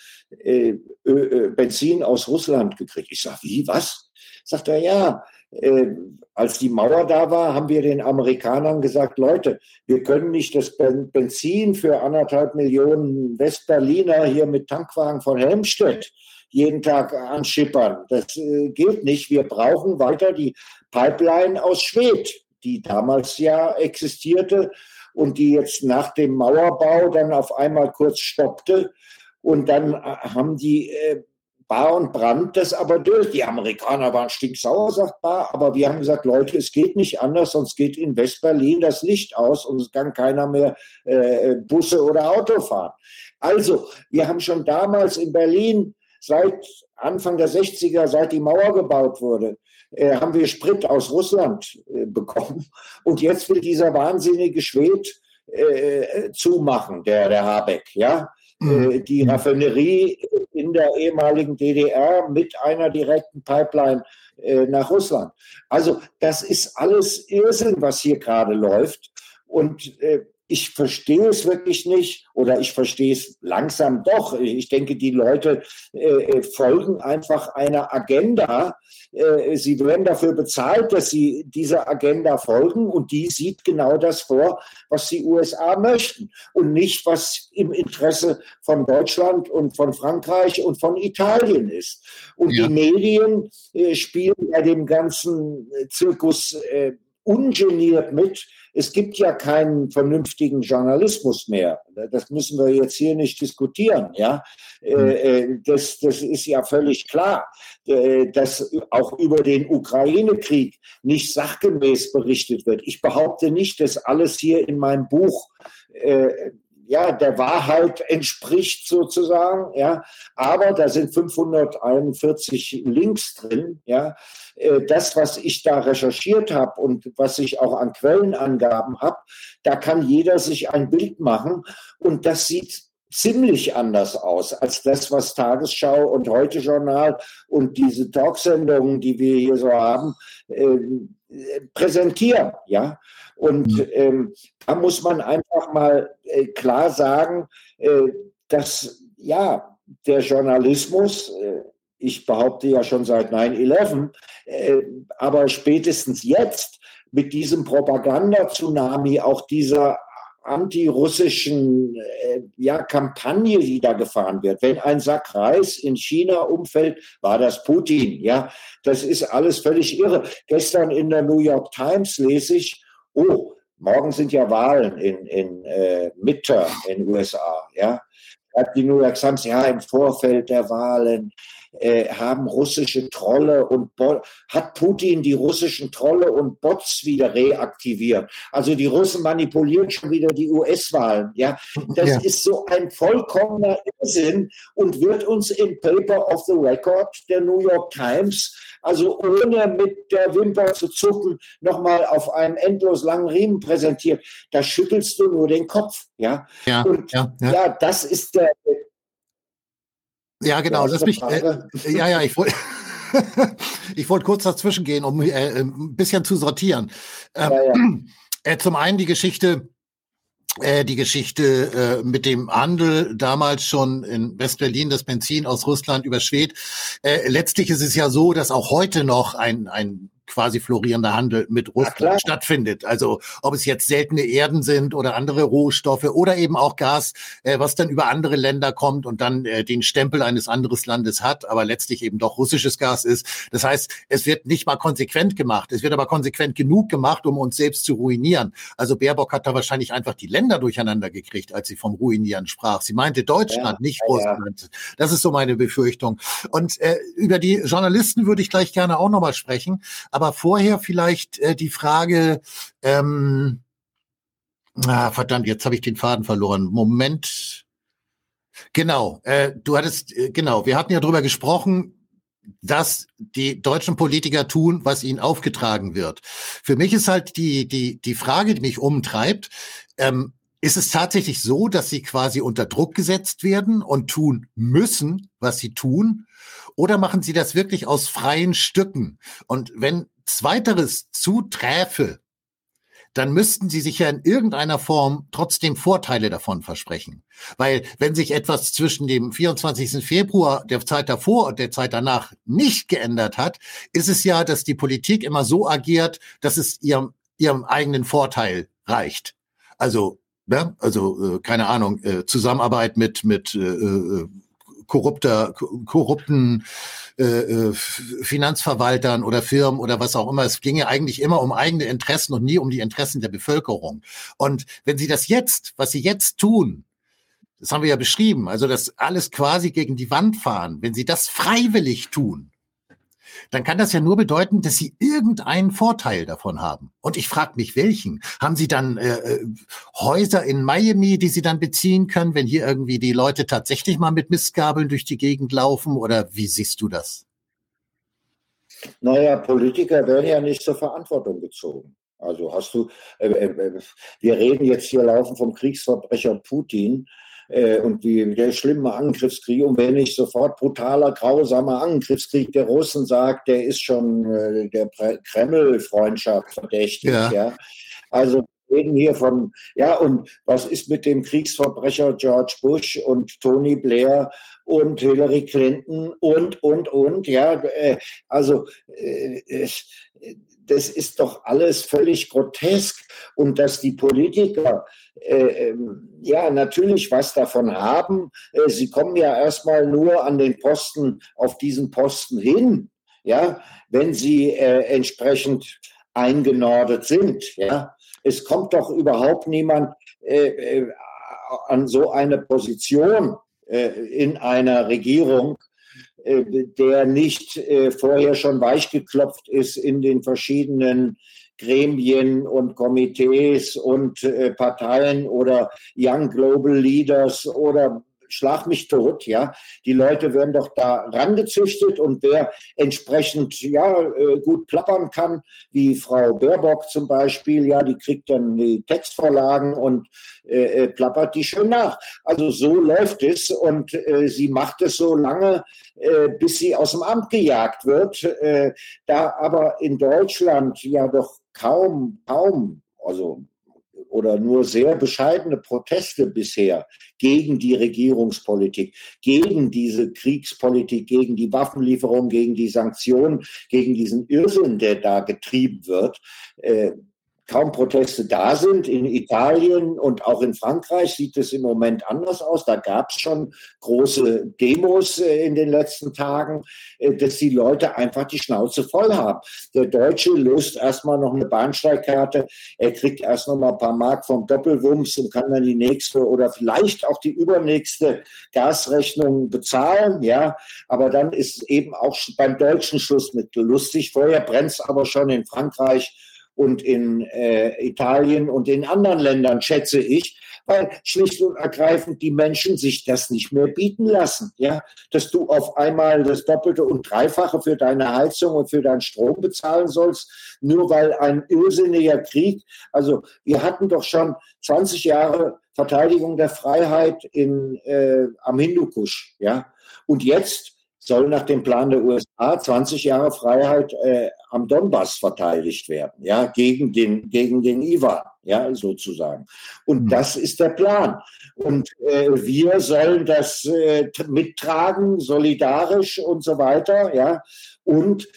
äh, äh, Benzin aus Russland gekriegt. Ich sage, wie, was? Sagt er, ja, äh, als die Mauer da war, haben wir den Amerikanern gesagt, Leute, wir können nicht das Benzin für anderthalb Millionen Westberliner hier mit Tankwagen von Helmstedt jeden Tag anschippern. Das äh, geht nicht. Wir brauchen weiter die Pipeline aus Schwedt, die damals ja existierte und die jetzt nach dem Mauerbau dann auf einmal kurz stoppte. Und dann äh, haben die äh, Bar und Brand das aber durch. Die Amerikaner waren stinksauer, sagt Bar, aber wir haben gesagt, Leute, es geht nicht anders, sonst geht in West-Berlin das Licht aus und es kann keiner mehr äh, Busse oder Auto fahren. Also, wir haben schon damals in Berlin seit Anfang der 60er, seit die Mauer gebaut wurde, haben wir Sprit aus Russland äh, bekommen. Und jetzt will dieser wahnsinnige Schwed äh, zumachen, der, der Habeck, ja. Mhm. Äh, die Raffinerie in der ehemaligen DDR mit einer direkten Pipeline äh, nach Russland. Also das ist alles Irrsinn, was hier gerade läuft. Und äh, ich verstehe es wirklich nicht oder ich verstehe es langsam doch. Ich denke, die Leute äh, folgen einfach einer Agenda. Äh, sie werden dafür bezahlt, dass sie dieser Agenda folgen und die sieht genau das vor, was die USA möchten und nicht, was im Interesse von Deutschland und von Frankreich und von Italien ist. Und ja. die Medien äh, spielen bei dem ganzen Zirkus äh, ungeniert mit es gibt ja keinen vernünftigen Journalismus mehr. Das müssen wir jetzt hier nicht diskutieren. Ja, hm. äh, das, das ist ja völlig klar, äh, dass auch über den Ukraine-Krieg nicht sachgemäß berichtet wird. Ich behaupte nicht, dass alles hier in meinem Buch äh, ja, der Wahrheit entspricht sozusagen, ja. Aber da sind 541 Links drin, ja. Äh, das, was ich da recherchiert habe und was ich auch an Quellenangaben habe, da kann jeder sich ein Bild machen und das sieht ziemlich anders aus als das, was Tagesschau und Heute Journal und diese Talksendungen, die wir hier so haben, äh, präsentieren, ja. Und mhm. ähm, da muss man einfach mal äh, klar sagen, äh, dass ja der Journalismus, äh, ich behaupte ja schon seit 9-11, äh, aber spätestens jetzt mit diesem Propaganda-Tsunami, auch dieser antirussischen äh, ja, Kampagne, die da gefahren wird. Wenn ein Sack Reis in China umfällt, war das Putin. Ja, das ist alles völlig irre. Gestern in der New York Times lese ich, oh, morgen sind ja Wahlen in, in äh, Midterm in den USA. Ja, hat die New York Times, ja, im Vorfeld der Wahlen äh, haben russische Trolle und Bo hat Putin die russischen Trolle und Bots wieder reaktiviert. Also die Russen manipulieren schon wieder die US-Wahlen. Ja, das ja. ist so ein vollkommener Irrsinn und wird uns im Paper of the Record der New York Times also ohne mit der Wimper zu zucken, nochmal auf einem endlos langen Riemen präsentiert. Da schüttelst du nur den Kopf. Ja, ja, und ja, ja. ja das ist der, ja, genau. Lass mich. Äh, ja, ja, ich wollte. ich wollte kurz dazwischen gehen, um äh, ein bisschen zu sortieren. Ähm, ja, ja. Äh, zum einen die Geschichte, äh, die Geschichte äh, mit dem Handel damals schon in Westberlin, das Benzin aus Russland über. Äh, letztlich ist es ja so, dass auch heute noch ein, ein quasi florierender Handel mit Russland stattfindet. Also ob es jetzt seltene Erden sind oder andere Rohstoffe oder eben auch Gas, äh, was dann über andere Länder kommt und dann äh, den Stempel eines anderes Landes hat, aber letztlich eben doch russisches Gas ist. Das heißt, es wird nicht mal konsequent gemacht, es wird aber konsequent genug gemacht, um uns selbst zu ruinieren. Also Baerbock hat da wahrscheinlich einfach die Länder durcheinander gekriegt, als sie vom Ruinieren sprach. Sie meinte Deutschland, ja, nicht Russland. Ja. Das ist so meine Befürchtung. Und äh, über die Journalisten würde ich gleich gerne auch nochmal sprechen. Aber vorher vielleicht äh, die Frage, ähm, ah, verdammt, jetzt habe ich den Faden verloren. Moment. Genau, äh, du hattest, äh, genau, wir hatten ja drüber gesprochen, dass die deutschen Politiker tun, was ihnen aufgetragen wird. Für mich ist halt die, die, die Frage, die mich umtreibt, ähm, ist es tatsächlich so, dass sie quasi unter Druck gesetzt werden und tun müssen, was sie tun? Oder machen sie das wirklich aus freien Stücken? Und wenn zweiteres zuträfe, dann müssten sie sich ja in irgendeiner Form trotzdem Vorteile davon versprechen. Weil wenn sich etwas zwischen dem 24. Februar, der Zeit davor und der Zeit danach nicht geändert hat, ist es ja, dass die Politik immer so agiert, dass es ihrem, ihrem eigenen Vorteil reicht. Also, ja, also äh, keine Ahnung, äh, Zusammenarbeit mit mit äh, äh korrupter, korrupten äh, äh, Finanzverwaltern oder Firmen oder was auch immer. Es ginge eigentlich immer um eigene Interessen und nie um die Interessen der Bevölkerung. Und wenn Sie das jetzt, was Sie jetzt tun, das haben wir ja beschrieben, also das alles quasi gegen die Wand fahren, wenn Sie das freiwillig tun, dann kann das ja nur bedeuten, dass Sie irgendeinen Vorteil davon haben. Und ich frage mich, welchen? Haben Sie dann äh, äh, Häuser in Miami, die Sie dann beziehen können, wenn hier irgendwie die Leute tatsächlich mal mit Mistgabeln durch die Gegend laufen? Oder wie siehst du das? Naja, Politiker werden ja nicht zur Verantwortung gezogen. Also hast du, äh, äh, äh wir reden jetzt hier laufen vom Kriegsverbrecher Putin äh, und wie der schlimme Angriffskrieg. Und wenn nicht sofort brutaler, grausamer Angriffskrieg der Russen sagt, der ist schon äh, der Kreml-Freundschaft verdächtig. Ja. ja. Also reden hier von, ja, und was ist mit dem Kriegsverbrecher George Bush und Tony Blair und Hillary Clinton und, und, und, ja, äh, also äh, das ist doch alles völlig grotesk und dass die Politiker äh, ähm, ja natürlich was davon haben. Äh, sie kommen ja erstmal nur an den Posten, auf diesen Posten hin, ja, wenn sie äh, entsprechend eingenordet sind. Ja, es kommt doch überhaupt niemand äh, äh an so eine Position äh, in einer Regierung, der nicht vorher schon weichgeklopft ist in den verschiedenen Gremien und Komitees und äh, Parteien oder Young Global Leaders oder schlag mich tot, ja. Die Leute werden doch da rangezüchtet und wer entsprechend, ja, äh, gut plappern kann, wie Frau Baerbock zum Beispiel, ja, die kriegt dann die Textvorlagen und äh, äh, plappert die schön nach. Also so läuft es und äh, sie macht es so lange, äh, bis sie aus dem Amt gejagt wird. Äh, da aber in Deutschland ja doch kaum, kaum, also oder nur sehr bescheidene Proteste bisher gegen die Regierungspolitik, gegen diese Kriegspolitik, gegen die Waffenlieferung, gegen die Sanktionen, gegen diesen Irrsinn, der da getrieben wird. Kaum Proteste da sind. In Italien und auch in Frankreich sieht es im Moment anders aus. Da gab es schon große Demos äh, in den letzten Tagen, äh, dass die Leute einfach die Schnauze voll haben. Der Deutsche löst erstmal noch eine Bahnsteigkarte. Er kriegt erst noch mal ein paar Mark vom Doppelwumms und kann dann die nächste oder vielleicht auch die übernächste Gasrechnung bezahlen. Ja, aber dann ist eben auch beim Deutschen Schlussmittel lustig. Vorher brennt es aber schon in Frankreich und in äh, Italien und in anderen Ländern, schätze ich, weil schlicht und ergreifend die Menschen sich das nicht mehr bieten lassen. Ja, dass du auf einmal das Doppelte und Dreifache für deine Heizung und für deinen Strom bezahlen sollst, nur weil ein irrsinniger Krieg. Also wir hatten doch schon 20 Jahre Verteidigung der Freiheit in, äh, am Hindukusch. Ja, und jetzt soll nach dem Plan der USA 20 Jahre Freiheit äh, am Donbass verteidigt werden, ja, gegen den, gegen den Iwan, ja, sozusagen. Und mhm. das ist der Plan. Und äh, wir sollen das äh, mittragen, solidarisch und so weiter, ja. Und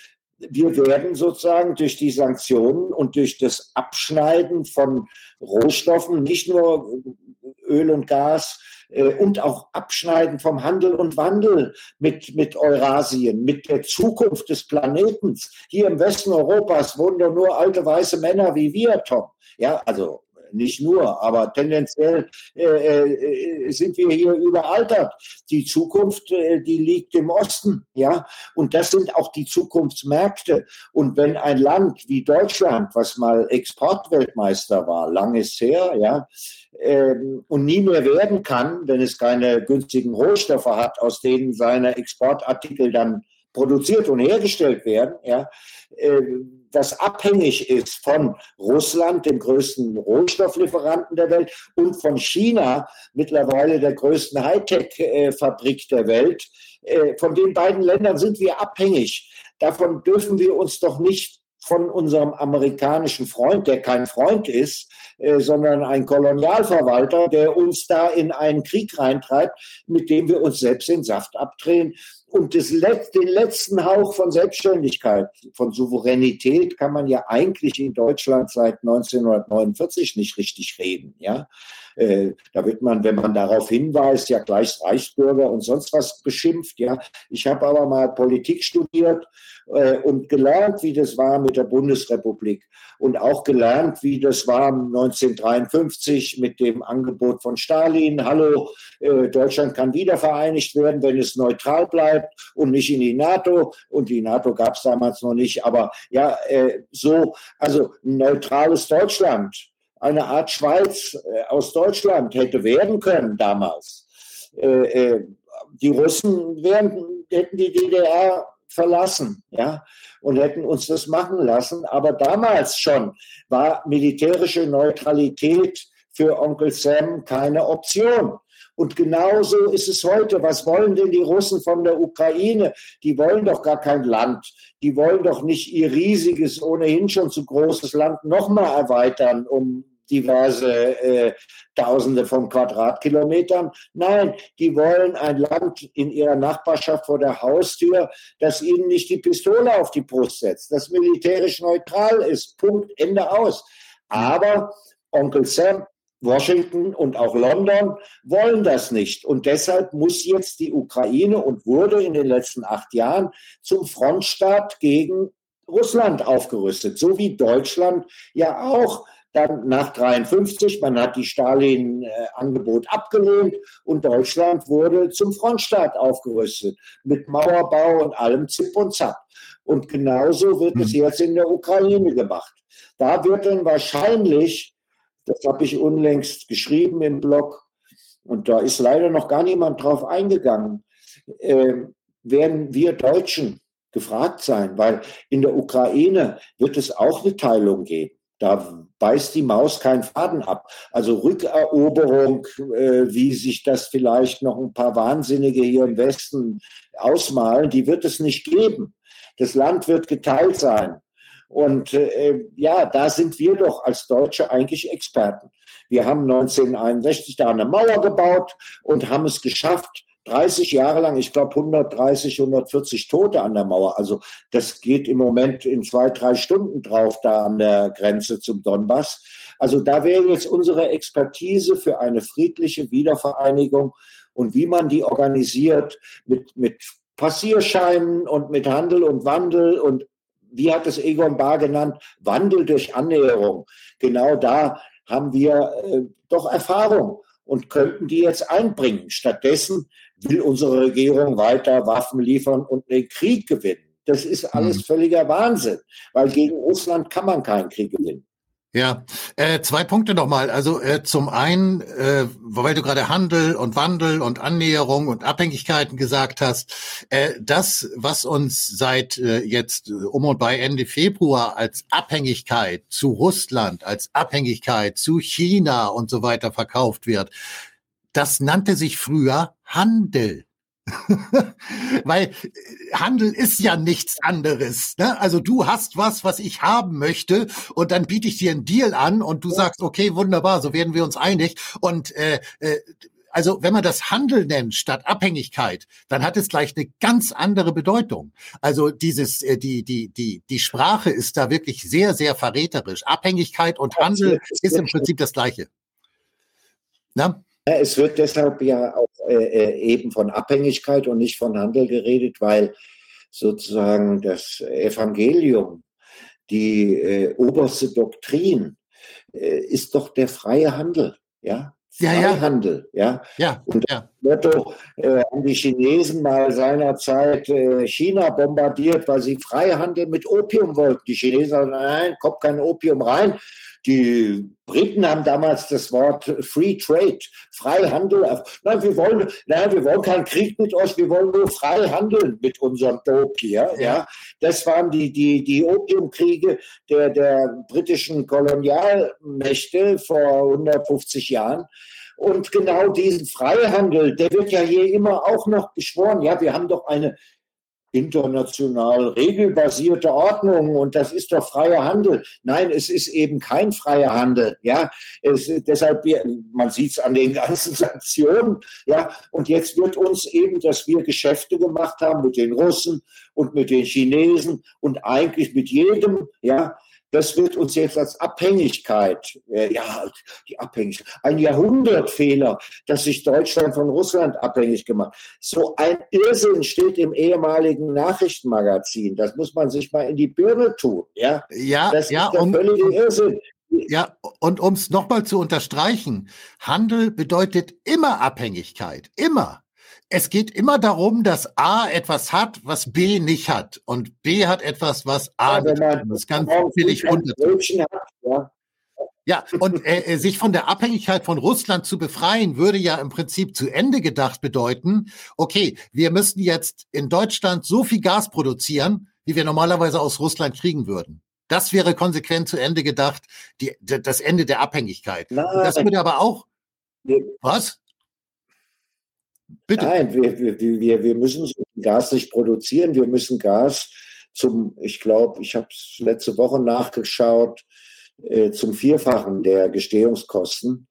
wir werden sozusagen durch die Sanktionen und durch das Abschneiden von Rohstoffen, nicht nur Öl und Gas, äh, und auch Abschneiden vom Handel und Wandel mit, mit Eurasien, mit der Zukunft des Planetens. Hier im Westen Europas wohnen doch nur alte weiße Männer wie wir, Tom. Ja, also nicht nur, aber tendenziell äh, äh, sind wir hier überaltert. Die Zukunft, äh, die liegt im Osten, ja, und das sind auch die Zukunftsmärkte. Und wenn ein Land wie Deutschland, was mal Exportweltmeister war, lang ist her, ja, ähm, und nie mehr werden kann, wenn es keine günstigen Rohstoffe hat, aus denen seine Exportartikel dann produziert und hergestellt werden, ja, äh, das abhängig ist von Russland, dem größten Rohstofflieferanten der Welt, und von China, mittlerweile der größten Hightech-Fabrik der Welt. Äh, von den beiden Ländern sind wir abhängig. Davon dürfen wir uns doch nicht von unserem amerikanischen Freund, der kein Freund ist, äh, sondern ein Kolonialverwalter, der uns da in einen Krieg reintreibt, mit dem wir uns selbst den Saft abdrehen und das, den letzten Hauch von Selbstständigkeit, von Souveränität kann man ja eigentlich in Deutschland seit 1949 nicht richtig reden. Ja, äh, da wird man, wenn man darauf hinweist, ja gleich Reichsbürger und sonst was beschimpft. Ja, ich habe aber mal Politik studiert äh, und gelernt, wie das war mit der Bundesrepublik und auch gelernt, wie das war 1953 mit dem Angebot von Stalin. Hallo, äh, Deutschland kann wieder vereinigt werden, wenn es neutral bleibt und nicht in die NATO. Und die NATO gab es damals noch nicht. Aber ja, äh, so, also neutrales Deutschland, eine Art Schweiz äh, aus Deutschland hätte werden können damals. Die Russen wären, hätten die DDR verlassen, ja, und hätten uns das machen lassen. Aber damals schon war militärische Neutralität für Onkel Sam keine Option. Und genauso ist es heute. Was wollen denn die Russen von der Ukraine? Die wollen doch gar kein Land. Die wollen doch nicht ihr riesiges, ohnehin schon zu großes Land nochmal erweitern, um diverse äh, Tausende von Quadratkilometern. Nein, die wollen ein Land in ihrer Nachbarschaft vor der Haustür, das ihnen nicht die Pistole auf die Brust setzt, das militärisch neutral ist. Punkt, Ende aus. Aber Onkel Sam Washington und auch London wollen das nicht. Und deshalb muss jetzt die Ukraine und wurde in den letzten acht Jahren zum Frontstaat gegen Russland aufgerüstet, so wie Deutschland ja auch dann nach 53, man hat die Stalin-Angebot abgelehnt und Deutschland wurde zum Frontstaat aufgerüstet mit Mauerbau und allem Zip und Zap. Und genauso wird es hm. jetzt in der Ukraine gemacht. Da wird dann wahrscheinlich das habe ich unlängst geschrieben im Blog und da ist leider noch gar niemand drauf eingegangen. Äh, werden wir Deutschen gefragt sein, weil in der Ukraine wird es auch eine Teilung geben. Da beißt die Maus keinen Faden ab. Also Rückeroberung, äh, wie sich das vielleicht noch ein paar Wahnsinnige hier im Westen ausmalen, die wird es nicht geben. Das Land wird geteilt sein. Und äh, ja, da sind wir doch als Deutsche eigentlich Experten. Wir haben 1961 da eine Mauer gebaut und haben es geschafft, 30 Jahre lang, ich glaube 130, 140 Tote an der Mauer. Also das geht im Moment in zwei, drei Stunden drauf da an der Grenze zum Donbass. Also da wäre jetzt unsere Expertise für eine friedliche Wiedervereinigung und wie man die organisiert mit, mit Passierscheinen und mit Handel und Wandel und wie hat es Egon Bahr genannt, Wandel durch Annäherung. Genau da haben wir äh, doch Erfahrung und könnten die jetzt einbringen. Stattdessen will unsere Regierung weiter Waffen liefern und den Krieg gewinnen. Das ist alles hm. völliger Wahnsinn, weil gegen Russland kann man keinen Krieg gewinnen. Ja, äh, zwei Punkte nochmal. Also äh, zum einen, äh, weil du gerade Handel und Wandel und Annäherung und Abhängigkeiten gesagt hast, äh, das, was uns seit äh, jetzt äh, um und bei Ende Februar als Abhängigkeit zu Russland, als Abhängigkeit zu China und so weiter verkauft wird, das nannte sich früher Handel. Weil äh, Handel ist ja nichts anderes. Ne? Also du hast was, was ich haben möchte und dann biete ich dir einen Deal an und du sagst, okay, wunderbar, so werden wir uns einig. Und äh, äh, also wenn man das Handel nennt statt Abhängigkeit, dann hat es gleich eine ganz andere Bedeutung. Also dieses, äh, die, die, die, die Sprache ist da wirklich sehr, sehr verräterisch. Abhängigkeit und Handel ist im Prinzip das Gleiche. Na? Es wird deshalb ja auch äh, äh, eben von Abhängigkeit und nicht von Handel geredet, weil sozusagen das Evangelium, die äh, oberste Doktrin, äh, ist doch der freie Handel. Ja, ja, ja. Ja. ja und das ja. Motto äh, haben die Chinesen mal seinerzeit äh, China bombardiert, weil sie Freihandel mit Opium wollten. Die Chinesen sagen, nein, kommt kein Opium rein. Die Briten haben damals das Wort Free Trade, Freihandel. Nein, wir wollen, nein, wir wollen keinen Krieg mit euch, wir wollen nur frei handeln mit unserem Dope hier. Ja. Das waren die, die, die Opiumkriege der, der britischen Kolonialmächte vor 150 Jahren. Und genau diesen Freihandel, der wird ja hier immer auch noch beschworen. Ja, wir haben doch eine international regelbasierte Ordnung und das ist doch freier Handel. Nein, es ist eben kein freier Handel. Ja, es, deshalb, man sieht es an den ganzen Sanktionen. Ja, und jetzt wird uns eben, dass wir Geschäfte gemacht haben mit den Russen und mit den Chinesen und eigentlich mit jedem, ja, das wird uns jetzt als Abhängigkeit, äh, ja, die Abhängigkeit, ein Jahrhundertfehler, dass sich Deutschland von Russland abhängig gemacht. So ein Irrsinn steht im ehemaligen Nachrichtenmagazin. Das muss man sich mal in die Birne tun. Ja, ja, das ja, ist der um, völlige Irrsinn. Ja, und um es nochmal zu unterstreichen, Handel bedeutet immer Abhängigkeit, immer es geht immer darum, dass A etwas hat, was B nicht hat. Und B hat etwas, was A ja, nicht hat. Das kann billig runter. Ja. ja, und äh, äh, sich von der Abhängigkeit von Russland zu befreien, würde ja im Prinzip zu Ende gedacht bedeuten, okay, wir müssen jetzt in Deutschland so viel Gas produzieren, wie wir normalerweise aus Russland kriegen würden. Das wäre konsequent zu Ende gedacht, die, das Ende der Abhängigkeit. das würde aber auch. Was? Bitte. Nein, wir, wir, wir müssen Gas nicht produzieren. Wir müssen Gas zum, ich glaube, ich habe es letzte Woche nachgeschaut, äh, zum Vierfachen der Gestehungskosten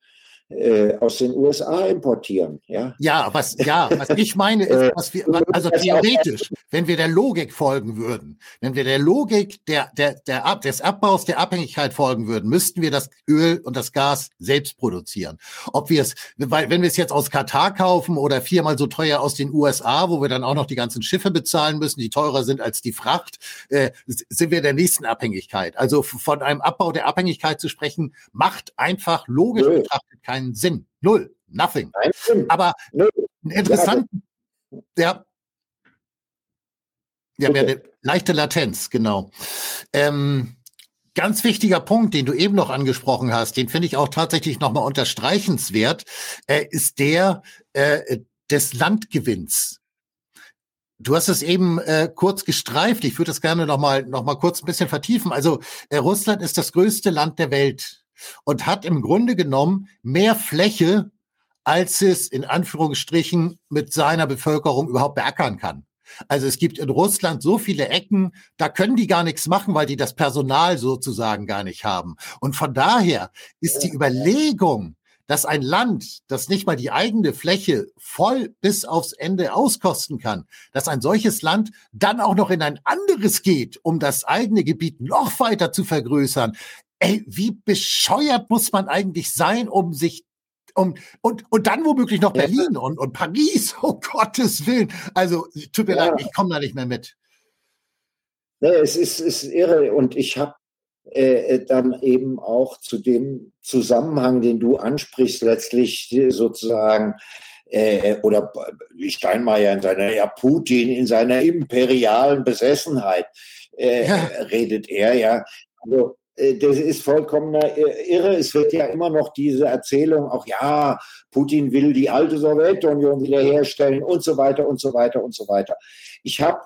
äh, aus den USA importieren. Ja, ja was, ja, was ich meine ist, äh, was wir, also theoretisch, wenn wir der Logik folgen würden, wenn wir der Logik der, der, der, des Abbaus der Abhängigkeit folgen würden, müssten wir das Öl und das Gas selbst produzieren. Ob wir es, weil, wenn wir es jetzt aus Katar kaufen oder viermal so teuer aus den USA, wo wir dann auch noch die ganzen Schiffe bezahlen müssen, die teurer sind als die Fracht, äh, sind wir der nächsten Abhängigkeit. Also von einem Abbau der Abhängigkeit zu sprechen, macht einfach logisch betrachtet keinen keinen Sinn. Null. Nothing. Aber interessant, ja. Ja, okay. eine leichte Latenz, genau. Ähm, ganz wichtiger Punkt, den du eben noch angesprochen hast, den finde ich auch tatsächlich nochmal unterstreichenswert, äh, ist der äh, des Landgewinns. Du hast es eben äh, kurz gestreift. Ich würde das gerne nochmal noch mal kurz ein bisschen vertiefen. Also äh, Russland ist das größte Land der Welt und hat im Grunde genommen mehr Fläche, als es in Anführungsstrichen mit seiner Bevölkerung überhaupt beackern kann. Also es gibt in Russland so viele Ecken, da können die gar nichts machen, weil die das Personal sozusagen gar nicht haben. Und von daher ist die Überlegung, dass ein Land, das nicht mal die eigene Fläche voll bis aufs Ende auskosten kann, dass ein solches Land dann auch noch in ein anderes geht, um das eigene Gebiet noch weiter zu vergrößern, ey, wie bescheuert muss man eigentlich sein, um sich um, und, und dann womöglich noch Berlin ja. und, und Paris, oh Gottes Willen. Also, tut mir ja. leid, ich komme da nicht mehr mit. Nee, es ist, ist irre und ich habe äh, dann eben auch zu dem Zusammenhang, den du ansprichst, letztlich sozusagen, äh, oder Steinmeier in seiner, ja, Putin in seiner imperialen Besessenheit äh, ja. redet er, ja. Also, äh, das ist vollkommen irre. Es wird ja immer noch diese Erzählung, auch ja, Putin will die alte Sowjetunion wiederherstellen und so weiter und so weiter und so weiter. Ich habe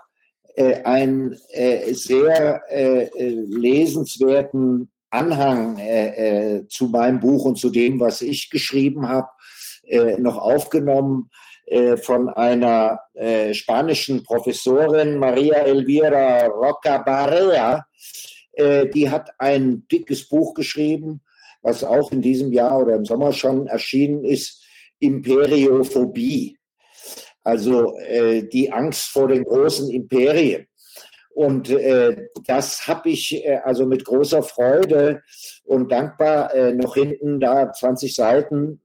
äh, einen äh, sehr äh, äh lesenswerten Anhang äh, zu meinem Buch und zu dem, was ich geschrieben habe, noch aufgenommen von einer spanischen Professorin, Maria Elvira Roca Barea, äh, die hat ein dickes Buch geschrieben, was auch in diesem Jahr oder im Sommer schon erschienen ist, Imperiophobie. Also äh, die Angst vor den großen Imperien. Und äh, das habe ich äh, also mit großer Freude und dankbar äh, noch hinten da 20 Seiten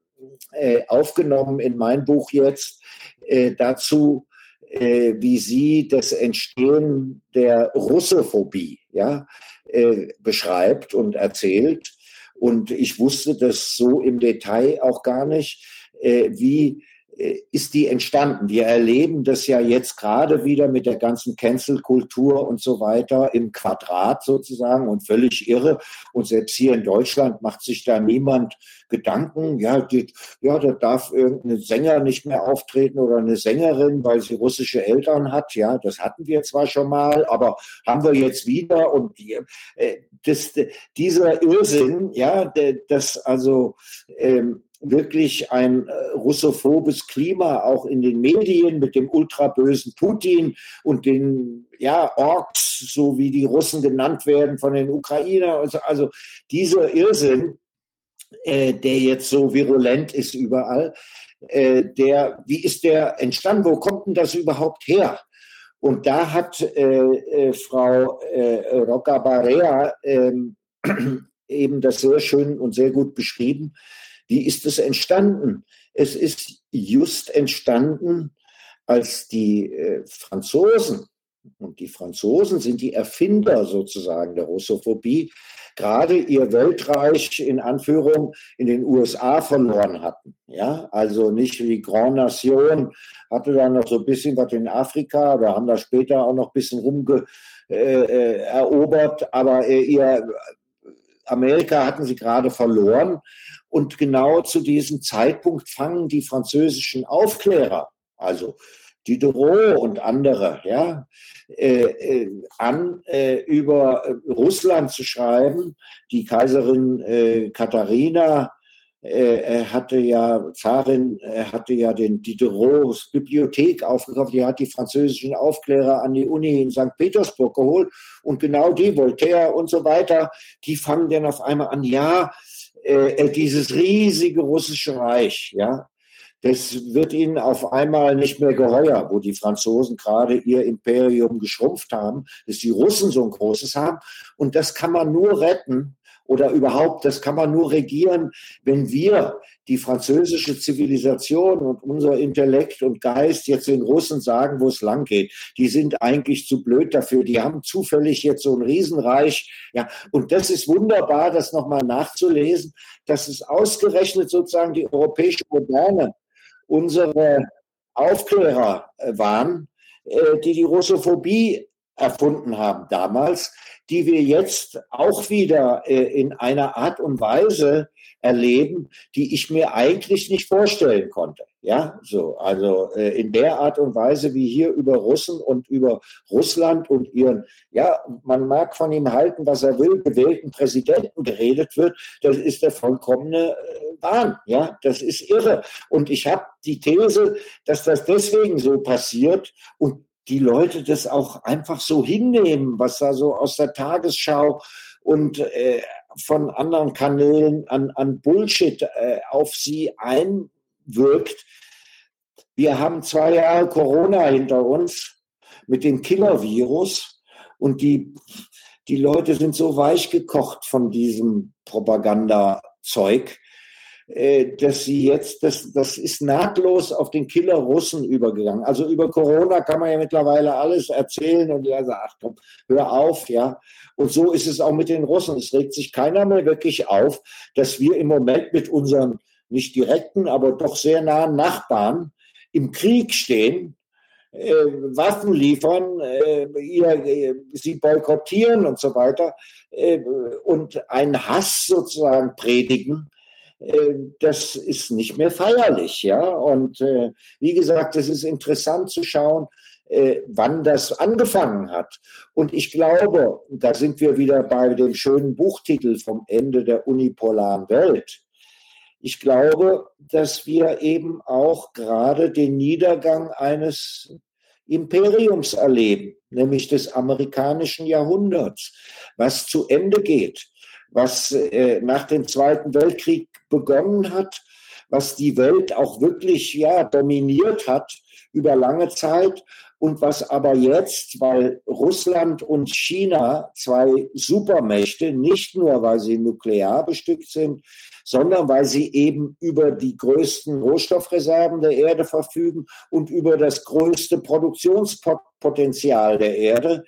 äh, aufgenommen in mein Buch jetzt äh, dazu, äh, wie sie das Entstehen der Russophobie, ja, äh, beschreibt und erzählt. Und ich wusste das so im Detail auch gar nicht, äh, wie ist die entstanden. Wir erleben das ja jetzt gerade wieder mit der ganzen Cancel-Kultur und so weiter im Quadrat sozusagen und völlig irre. Und selbst hier in Deutschland macht sich da niemand Gedanken. Ja, die, ja, da darf irgendein Sänger nicht mehr auftreten oder eine Sängerin, weil sie russische Eltern hat. Ja, das hatten wir zwar schon mal, aber haben wir jetzt wieder. Und die, äh, das, dieser Irrsinn, ja, das also ähm, wirklich ein äh, russophobes Klima auch in den Medien mit dem ultrabösen Putin und den ja, Orks, so wie die Russen genannt werden von den Ukrainern. Also, also dieser Irrsinn, äh, der jetzt so virulent ist überall, äh, der, wie ist der entstanden? Wo kommt denn das überhaupt her? Und da hat äh, äh Frau äh, Rocca Barea ähm, eben das sehr schön und sehr gut beschrieben. Wie ist es entstanden? Es ist just entstanden, als die äh, Franzosen, und die Franzosen sind die Erfinder sozusagen der Russophobie, gerade ihr Weltreich in Anführung in den USA verloren hatten. Ja, also nicht wie Grand Nation hatte da noch so ein bisschen was in Afrika, wir haben da später auch noch ein bisschen rumge äh, äh aber äh, ihr Amerika hatten sie gerade verloren und genau zu diesem Zeitpunkt fangen die französischen Aufklärer, also Diderot und andere, ja, äh, äh, an, äh, über Russland zu schreiben. Die Kaiserin äh, Katharina äh, hatte ja, Zarin hatte ja den Diderots Bibliothek aufgekauft, die hat die französischen Aufklärer an die Uni in St. Petersburg geholt und genau die, Voltaire und so weiter, die fangen dann auf einmal an, ja, äh, dieses riesige russische Reich, ja, das wird ihnen auf einmal nicht mehr geheuer, wo die Franzosen gerade ihr Imperium geschrumpft haben, dass die Russen so ein großes haben. Und das kann man nur retten, oder überhaupt, das kann man nur regieren, wenn wir die französische Zivilisation und unser Intellekt und Geist jetzt den Russen sagen, wo es lang geht. Die sind eigentlich zu blöd dafür. Die haben zufällig jetzt so ein Riesenreich. Ja, und das ist wunderbar, das nochmal nachzulesen, dass es ausgerechnet sozusagen die europäische Moderne unsere Aufklärer waren, äh, die die Russophobie erfunden haben damals, die wir jetzt auch wieder äh, in einer Art und Weise erleben, die ich mir eigentlich nicht vorstellen konnte. Ja, so, also äh, in der Art und Weise, wie hier über Russen und über Russland und ihren, ja, man mag von ihm halten, was er will, gewählten Präsidenten geredet wird, das ist der vollkommene äh, Wahn. Ja, das ist irre. Und ich habe die These, dass das deswegen so passiert und die Leute das auch einfach so hinnehmen, was da so aus der Tagesschau und äh, von anderen Kanälen an, an Bullshit äh, auf sie einwirkt. Wir haben zwei Jahre Corona hinter uns mit dem Killer-Virus und die, die Leute sind so weich gekocht von diesem Propagandazeug, dass sie jetzt, das, das ist nahtlos auf den Killer Russen übergegangen. Also über Corona kann man ja mittlerweile alles erzählen und ja sagt, ach komm, hör auf, ja. Und so ist es auch mit den Russen. Es regt sich keiner mehr wirklich auf, dass wir im Moment mit unseren nicht direkten, aber doch sehr nahen Nachbarn im Krieg stehen, äh, Waffen liefern, äh, ihr, äh, sie boykottieren und so weiter äh, und einen Hass sozusagen predigen, äh, das ist nicht mehr feierlich, ja. Und äh, wie gesagt, es ist interessant zu schauen, äh, wann das angefangen hat. Und ich glaube, da sind wir wieder bei dem schönen Buchtitel vom Ende der unipolaren Welt. Ich glaube, dass wir eben auch gerade den Niedergang eines Imperiums erleben, nämlich des amerikanischen Jahrhunderts, was zu Ende geht was äh, nach dem Zweiten Weltkrieg begonnen hat, was die Welt auch wirklich ja dominiert hat über lange Zeit und was aber jetzt, weil Russland und China zwei Supermächte, nicht nur weil sie nuklear bestückt sind, sondern weil sie eben über die größten Rohstoffreserven der Erde verfügen und über das größte Produktionspotenzial der Erde.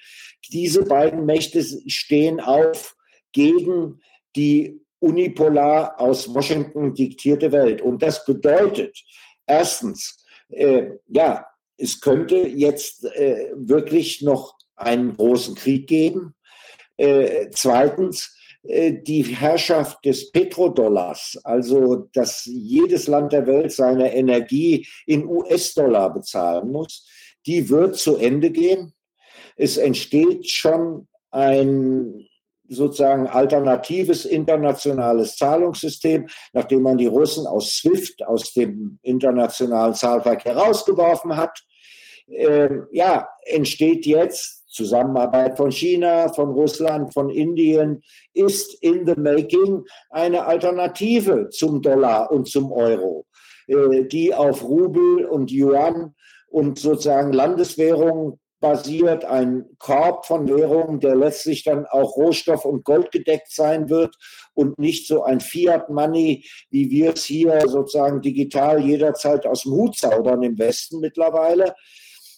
Diese beiden Mächte stehen auf gegen die unipolar aus Washington diktierte Welt. Und das bedeutet, Erstens, äh, ja, es könnte jetzt äh, wirklich noch einen großen Krieg geben. Äh, zweitens, äh, die Herrschaft des Petrodollars, also dass jedes Land der Welt seine Energie in US-Dollar bezahlen muss, die wird zu Ende gehen. Es entsteht schon ein sozusagen alternatives internationales Zahlungssystem, nachdem man die Russen aus SWIFT, aus dem internationalen Zahlverkehr rausgeworfen hat. Ähm, ja, entsteht jetzt Zusammenarbeit von China, von Russland, von Indien ist in the making eine Alternative zum Dollar und zum Euro, äh, die auf Rubel und Yuan und sozusagen Landeswährungen basiert, ein Korb von Währungen, der letztlich dann auch Rohstoff- und Gold gedeckt sein wird und nicht so ein Fiat-Money, wie wir es hier sozusagen digital jederzeit aus dem Hut zaudern im Westen mittlerweile.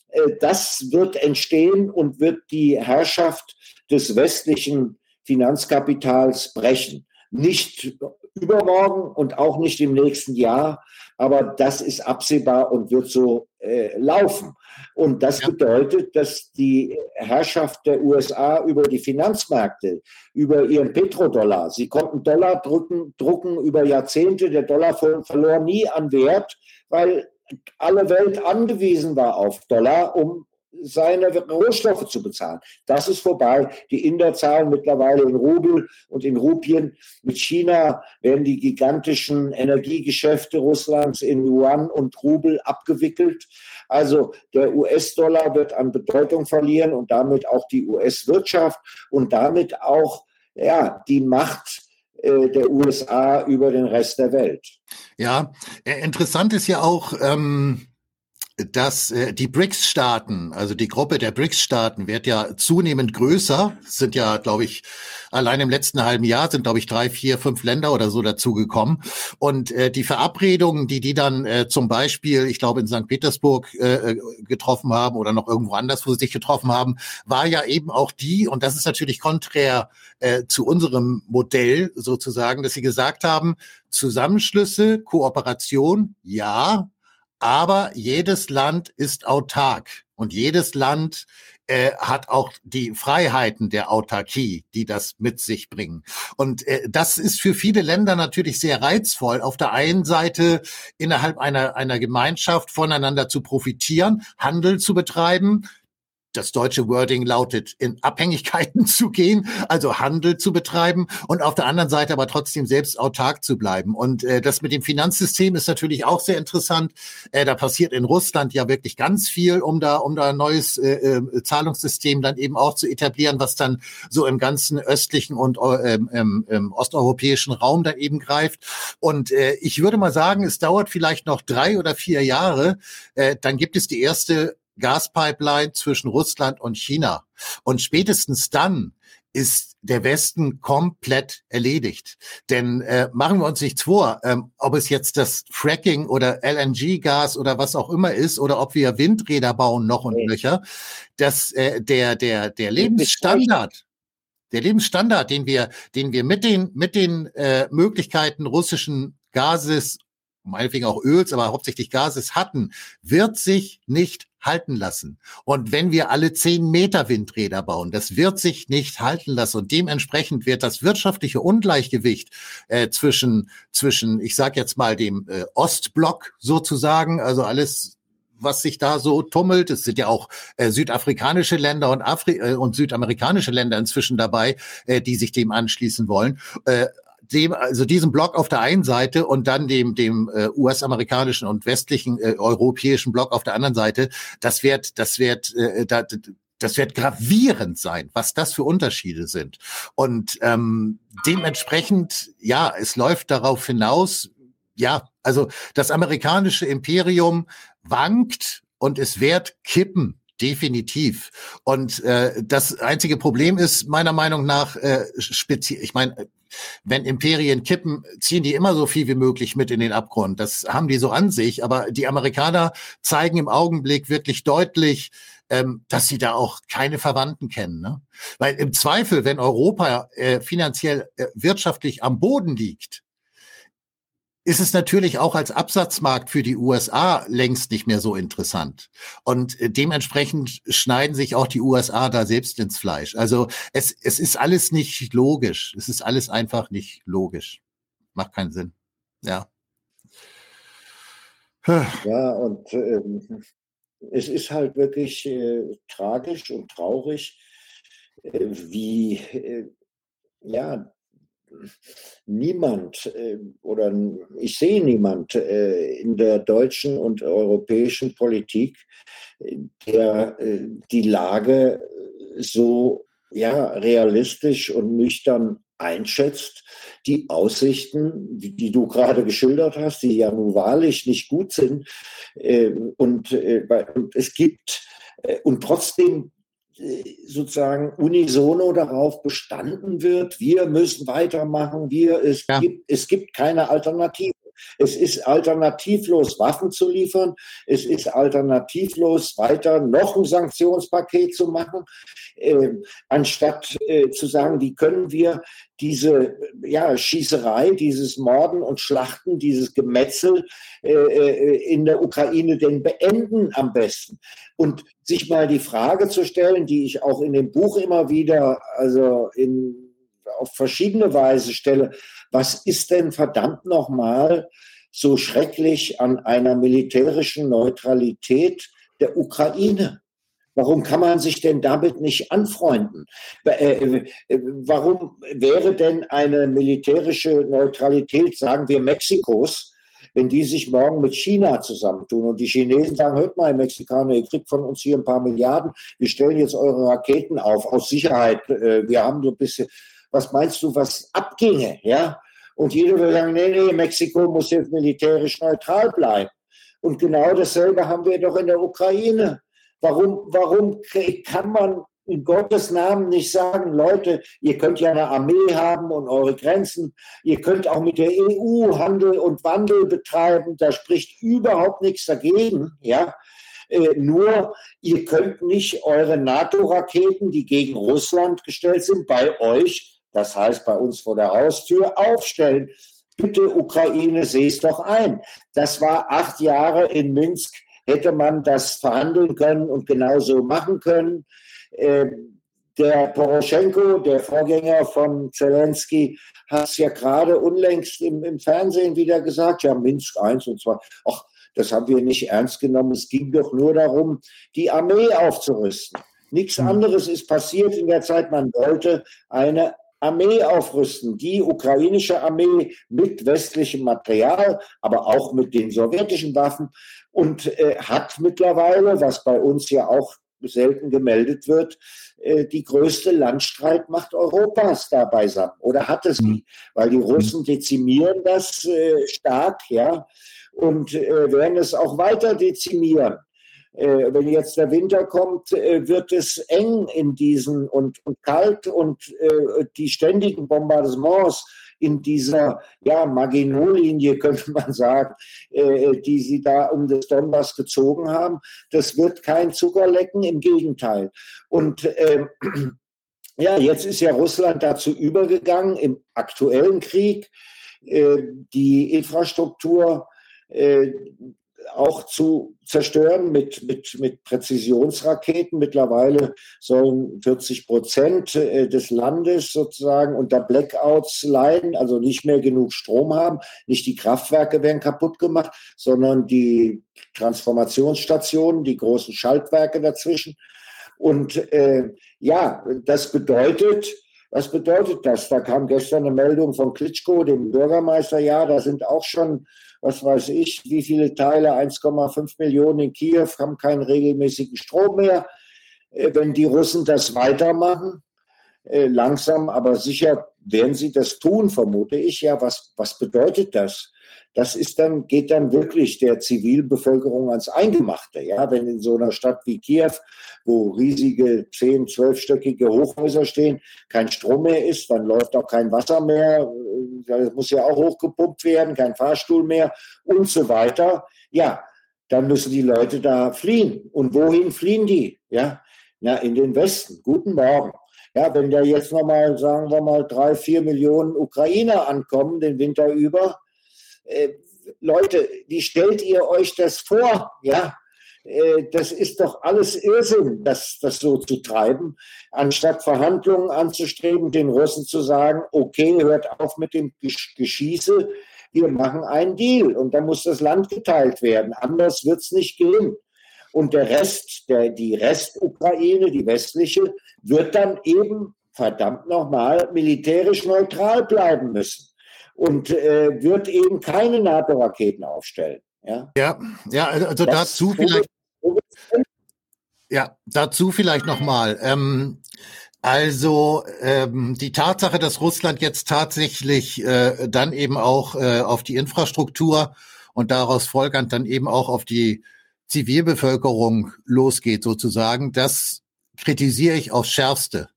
Äh, das wird entstehen und wird die Herrschaft des westlichen Finanzkapitals brechen. Nicht übermorgen und auch nicht im nächsten Jahr, aber das ist absehbar und wird so äh, laufen. Und das bedeutet, dass die Herrschaft der USA über die Finanzmärkte, über ihren Petrodollar, sie konnten Dollar drücken, drucken über Jahrzehnte, der Dollar verlor nie an Wert, weil alle Welt angewiesen war auf Dollar, um seine Rohstoffe zu bezahlen. Das ist vorbei. Die Inder zahlen mittlerweile in Rubel und in Rupien. Mit China werden die gigantischen Energiegeschäfte Russlands in Yuan und Rubel abgewickelt. Also der US-Dollar wird an Bedeutung verlieren und damit auch die US-Wirtschaft und damit auch ja, die Macht äh, der USA über den Rest der Welt. Ja, äh, interessant ist ja auch, ähm, dass äh, die BRICS-Staaten, also die Gruppe der BRICS-Staaten wird ja zunehmend größer. Sind ja, glaube ich, allein im letzten halben Jahr sind, glaube ich, drei, vier, fünf Länder oder so dazugekommen. Und äh, die Verabredungen, die die dann äh, zum Beispiel, ich glaube, in St. Petersburg äh, getroffen haben oder noch irgendwo anders, wo sie sich getroffen haben, war ja eben auch die, und das ist natürlich konträr äh, zu unserem Modell sozusagen, dass sie gesagt haben, Zusammenschlüsse, Kooperation, ja, aber jedes Land ist autark und jedes Land äh, hat auch die Freiheiten der Autarkie, die das mit sich bringen. Und äh, das ist für viele Länder natürlich sehr reizvoll. Auf der einen Seite innerhalb einer, einer Gemeinschaft voneinander zu profitieren, Handel zu betreiben, das deutsche Wording lautet, in Abhängigkeiten zu gehen, also Handel zu betreiben und auf der anderen Seite aber trotzdem selbst autark zu bleiben. Und äh, das mit dem Finanzsystem ist natürlich auch sehr interessant. Äh, da passiert in Russland ja wirklich ganz viel, um da, um da ein neues äh, äh, Zahlungssystem dann eben auch zu etablieren, was dann so im ganzen östlichen und äh, ähm, ähm, osteuropäischen Raum dann eben greift. Und äh, ich würde mal sagen, es dauert vielleicht noch drei oder vier Jahre, äh, dann gibt es die erste Gaspipeline zwischen Russland und China. Und spätestens dann ist der Westen komplett erledigt. Denn äh, machen wir uns nichts vor, ähm, ob es jetzt das Fracking oder LNG-Gas oder was auch immer ist oder ob wir Windräder bauen noch und nöcher, dass äh, der der der Lebensstandard der Lebensstandard, den wir, den wir mit den, mit den äh, Möglichkeiten russischen Gases, meinetwegen auch Öls, aber hauptsächlich Gases hatten, wird sich nicht halten lassen. Und wenn wir alle zehn Meter Windräder bauen, das wird sich nicht halten lassen. Und dementsprechend wird das wirtschaftliche Ungleichgewicht äh, zwischen, zwischen, ich sage jetzt mal, dem äh, Ostblock sozusagen, also alles was sich da so tummelt. Es sind ja auch äh, südafrikanische Länder und, Afri äh, und südamerikanische Länder inzwischen dabei, äh, die sich dem anschließen wollen. Äh, dem, also diesem Block auf der einen Seite und dann dem, dem äh, US-amerikanischen und westlichen äh, europäischen Block auf der anderen Seite, das wird, das wird, äh, da, das wird gravierend sein, was das für Unterschiede sind. Und ähm, dementsprechend, ja, es läuft darauf hinaus, ja, also das amerikanische Imperium wankt und es wird kippen definitiv. Und äh, das einzige Problem ist meiner Meinung nach äh, speziell. Ich meine, wenn Imperien kippen, ziehen die immer so viel wie möglich mit in den Abgrund. Das haben die so an sich. Aber die Amerikaner zeigen im Augenblick wirklich deutlich, ähm, dass sie da auch keine Verwandten kennen. Ne? Weil im Zweifel, wenn Europa äh, finanziell, äh, wirtschaftlich am Boden liegt, ist es natürlich auch als Absatzmarkt für die USA längst nicht mehr so interessant. Und äh, dementsprechend schneiden sich auch die USA da selbst ins Fleisch. Also es, es ist alles nicht logisch. Es ist alles einfach nicht logisch. Macht keinen Sinn. Ja. Ja, und ähm, es ist halt wirklich äh, tragisch und traurig, äh, wie äh, ja niemand äh, oder ich sehe niemand äh, in der deutschen und europäischen Politik, der äh, die Lage so ja, realistisch und nüchtern einschätzt, die Aussichten, die, die, du gerade geschildert hast, die ja nun wahrlich nicht gut sind. und, und es gibt, und trotzdem sozusagen unisono darauf bestanden wird, wir müssen weitermachen, wir, es, ja. gibt, es gibt keine Alternative. Es ist alternativlos, Waffen zu liefern. Es ist alternativlos, weiter noch ein Sanktionspaket zu machen, äh, anstatt äh, zu sagen, wie können wir diese ja, Schießerei, dieses Morden und Schlachten, dieses Gemetzel äh, äh in der Ukraine denn beenden am besten. Und sich mal die Frage zu stellen, die ich auch in dem Buch immer wieder, also in, auf verschiedene Weise stelle, was ist denn verdammt nochmal so schrecklich an einer militärischen Neutralität der Ukraine? Warum kann man sich denn damit nicht anfreunden? Äh, äh, warum wäre denn eine militärische Neutralität, sagen wir Mexikos, wenn die sich morgen mit China zusammentun und die Chinesen sagen, hört mal, Mexikaner, ihr kriegt von uns hier ein paar Milliarden, wir stellen jetzt eure Raketen auf, aus Sicherheit, äh, wir haben so ein bisschen, was meinst du, was abginge, ja? Und jeder will sagen, nee, nee, Mexiko muss jetzt militärisch neutral bleiben. Und genau dasselbe haben wir doch in der Ukraine. Warum, warum kann man in Gottes Namen nicht sagen, Leute, ihr könnt ja eine Armee haben und eure Grenzen, ihr könnt auch mit der EU Handel und Wandel betreiben, da spricht überhaupt nichts dagegen, ja. Äh, nur ihr könnt nicht eure NATO-Raketen, die gegen Russland gestellt sind, bei euch das heißt bei uns vor der Haustür, aufstellen. Bitte Ukraine, seh es doch ein. Das war acht Jahre in Minsk, hätte man das verhandeln können und genauso machen können. Ähm, der Poroschenko, der Vorgänger von Zelensky, hat es ja gerade unlängst im, im, Fernsehen wieder gesagt, ja, Minsk 1 und 2. Ach, das haben wir nicht ernst genommen. Es ging doch nur darum, die Armee aufzurüsten. Nichts hm. anderes ist passiert in der Zeit. Man wollte eine Armee aufrüsten, die ukrainische Armee mit westlichem Material, aber auch mit den sowjetischen Waffen und äh, hat mittlerweile, was bei uns ja auch selten gemeldet wird, äh, die größte Landstreitmacht Europas da beisammen oder hat es nie, weil die Russen dezimieren das äh, stark, ja, und äh, werden es auch weiter dezimieren. Äh, wenn jetzt der Winter kommt, äh, wird es eng in diesen und, und kalt und äh, die ständigen Bombardements in dieser ja, Maginot-Linie, könnte man sagen, die sie da um das Donbass gezogen haben. Das wird kein Zuckerlecken, im Gegenteil. Und äh, ja, jetzt ist ja Russland dazu übergegangen, im aktuellen Krieg äh, die Infrastruktur äh, auch zu zerstören mit, mit, mit Präzisionsraketen. Mittlerweile sollen 40 Prozent äh, des Landes sozusagen unter Blackouts leiden, also nicht mehr genug Strom haben. Nicht die Kraftwerke werden kaputt gemacht, sondern die Transformationsstationen, die großen Schaltwerke dazwischen. Und äh, ja, das bedeutet, was bedeutet das? Da kam gestern eine Meldung von Klitschko, dem Bürgermeister, ja, da sind auch schon was weiß ich, wie viele Teile, 1,5 Millionen in Kiew haben keinen regelmäßigen Strom mehr. Äh, wenn die Russen das weitermachen, äh, langsam, aber sicher werden sie das tun, vermute ich. Ja, was, was bedeutet das? Das ist dann, geht dann wirklich der Zivilbevölkerung ans Eingemachte. Ja, wenn in so einer Stadt wie Kiew, wo riesige zehn, zwölfstöckige Hochhäuser stehen, kein Strom mehr ist, dann läuft auch kein Wasser mehr, das muss ja auch hochgepumpt werden, kein Fahrstuhl mehr und so weiter. Ja, dann müssen die Leute da fliehen. Und wohin fliehen die? Ja, na, in den Westen. Guten Morgen. Ja, wenn da jetzt nochmal, sagen wir mal, drei, vier Millionen Ukrainer ankommen den Winter über, äh, Leute, wie stellt ihr euch das vor? Ja, äh, das ist doch alles Irrsinn, das, das so zu treiben, anstatt Verhandlungen anzustreben, den Russen zu sagen, okay, hört auf mit dem Geschieße, wir machen einen Deal und dann muss das Land geteilt werden, anders wird es nicht gehen. Und der Rest, der, die Restukraine, die westliche, wird dann eben verdammt nochmal militärisch neutral bleiben müssen und äh, wird eben keine NATO-Raketen aufstellen. Ja, ja, ja also das dazu vielleicht. Ja, dazu vielleicht nochmal. Ähm, also ähm, die Tatsache, dass Russland jetzt tatsächlich äh, dann eben auch äh, auf die Infrastruktur und daraus folgernd dann eben auch auf die Zivilbevölkerung losgeht, sozusagen, das kritisiere ich aufs Schärfste.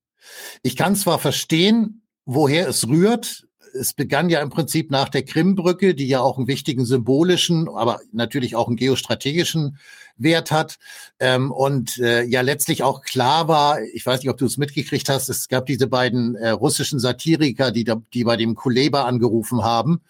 Ich kann zwar verstehen, woher es rührt. Es begann ja im Prinzip nach der Krimbrücke, die ja auch einen wichtigen symbolischen, aber natürlich auch einen geostrategischen Wert hat. Ähm, und äh, ja letztlich auch klar war, ich weiß nicht, ob du es mitgekriegt hast, es gab diese beiden äh, russischen Satiriker, die, da, die bei dem Kuleba angerufen haben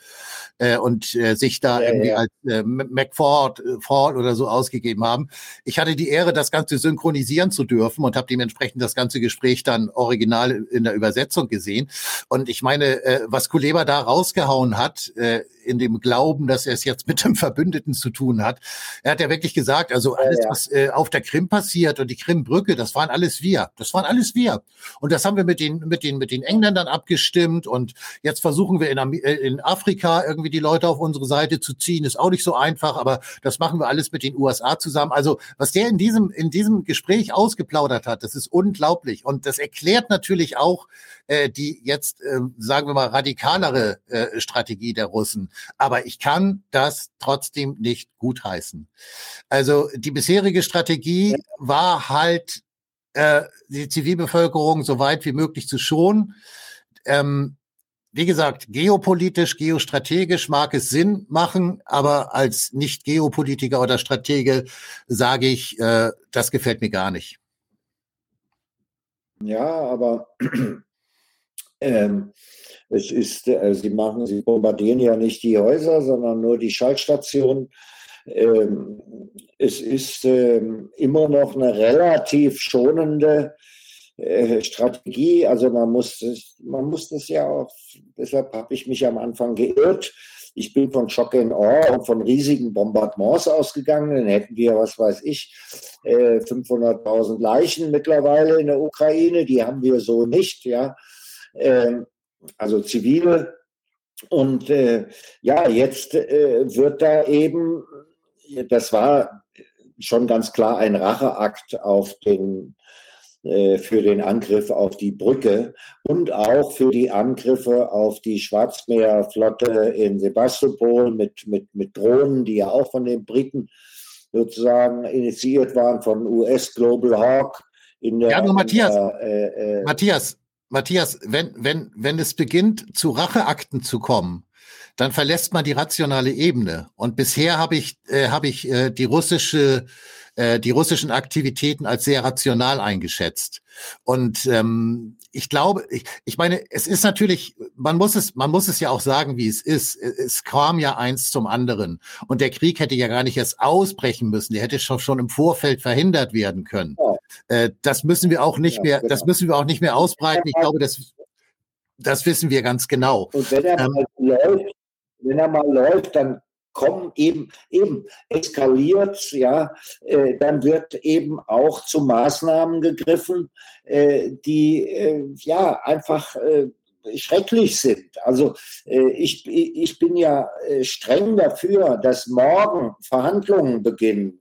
äh, und äh, sich da ja, irgendwie ja. als äh, McFord äh, Ford oder so ausgegeben haben. Ich hatte die Ehre, das Ganze synchronisieren zu dürfen und habe dementsprechend das ganze Gespräch dann original in der Übersetzung gesehen. Und ich meine, äh, was Kuleba da rausgehauen hat, äh, in dem Glauben, dass er es jetzt mit dem Verbündeten zu tun hat, er hat ja wirklich gesagt, also alles, ja, was äh, auf der Krim passiert und die Krimbrücke, das waren alles wir. Das waren alles wir. Und das haben wir mit den, mit den, mit den Engländern abgestimmt. Und jetzt versuchen wir in, äh, in Afrika irgendwie irgendwie die Leute auf unsere Seite zu ziehen, ist auch nicht so einfach, aber das machen wir alles mit den USA zusammen. Also was der in diesem, in diesem Gespräch ausgeplaudert hat, das ist unglaublich. Und das erklärt natürlich auch äh, die jetzt, äh, sagen wir mal, radikalere äh, Strategie der Russen. Aber ich kann das trotzdem nicht gutheißen. Also die bisherige Strategie war halt, äh, die Zivilbevölkerung so weit wie möglich zu schonen. Ähm, wie gesagt, geopolitisch, geostrategisch mag es Sinn machen, aber als Nicht-Geopolitiker oder Stratege sage ich, äh, das gefällt mir gar nicht. Ja, aber ähm, es ist, äh, sie machen, sie bombardieren ja nicht die Häuser, sondern nur die Schaltstationen. Ähm, es ist ähm, immer noch eine relativ schonende äh, Strategie. Also man muss, das, man muss das ja auch, deshalb habe ich mich am Anfang geirrt. Ich bin von Schock in Awe und von riesigen Bombardements ausgegangen. Dann hätten wir, was weiß ich, 500.000 äh, Leichen mittlerweile in der Ukraine. Die haben wir so nicht, ja. Ähm, also zivile. Und äh, ja, jetzt wird da eben, das war schon ganz klar ein Racheakt auf den äh, für den Angriff auf die Brücke und auch für die Angriffe auf die Schwarzmeerflotte in Sebastopol mit, mit, mit Drohnen, die ja auch von den Briten sozusagen initiiert waren, von US Global Hawk. In der, ja, nur Matthias, der, äh, äh, Matthias, Matthias, wenn, wenn, wenn es beginnt, zu Racheakten zu kommen, dann verlässt man die rationale Ebene. Und bisher habe ich, äh, habe ich äh, die russische äh, die russischen Aktivitäten als sehr rational eingeschätzt. Und ähm, ich glaube, ich, ich meine, es ist natürlich, man muss es, man muss es ja auch sagen, wie es ist. Es kam ja eins zum anderen. Und der Krieg hätte ja gar nicht erst ausbrechen müssen. Der hätte schon, schon im Vorfeld verhindert werden können. Ja. Äh, das müssen wir auch nicht ja, mehr, genau. das müssen wir auch nicht mehr ausbreiten. Ich glaube, das, das wissen wir ganz genau. Und wenn er ähm, mal läuft, wenn er mal läuft, dann kommen eben, eben eskaliert, ja, äh, dann wird eben auch zu Maßnahmen gegriffen, äh, die äh, ja einfach äh, schrecklich sind. Also äh, ich, ich bin ja äh, streng dafür, dass morgen Verhandlungen beginnen.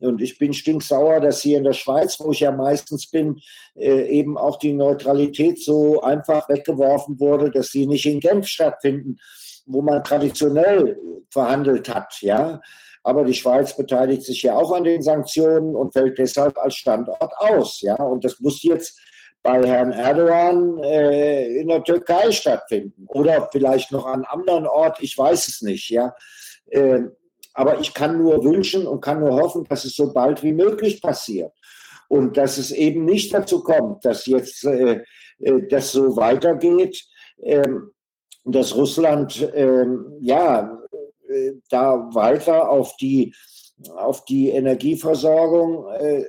und ich bin stinksauer, dass hier in der Schweiz, wo ich ja meistens bin, eben auch die Neutralität so einfach weggeworfen wurde, dass sie nicht in Genf stattfinden wo man traditionell verhandelt hat, ja. Aber die Schweiz beteiligt sich ja auch an den Sanktionen und fällt deshalb als Standort aus, ja. Und das muss jetzt bei Herrn Erdogan äh, in der Türkei stattfinden oder vielleicht noch an einem anderen Ort, ich weiß es nicht, ja. Äh, aber ich kann nur wünschen und kann nur hoffen, dass es so bald wie möglich passiert. Und dass es eben nicht dazu kommt, dass jetzt äh, äh das so weitergeht. Ähm, dass Russland äh, ja äh, da weiter auf die auf die Energieversorgung äh,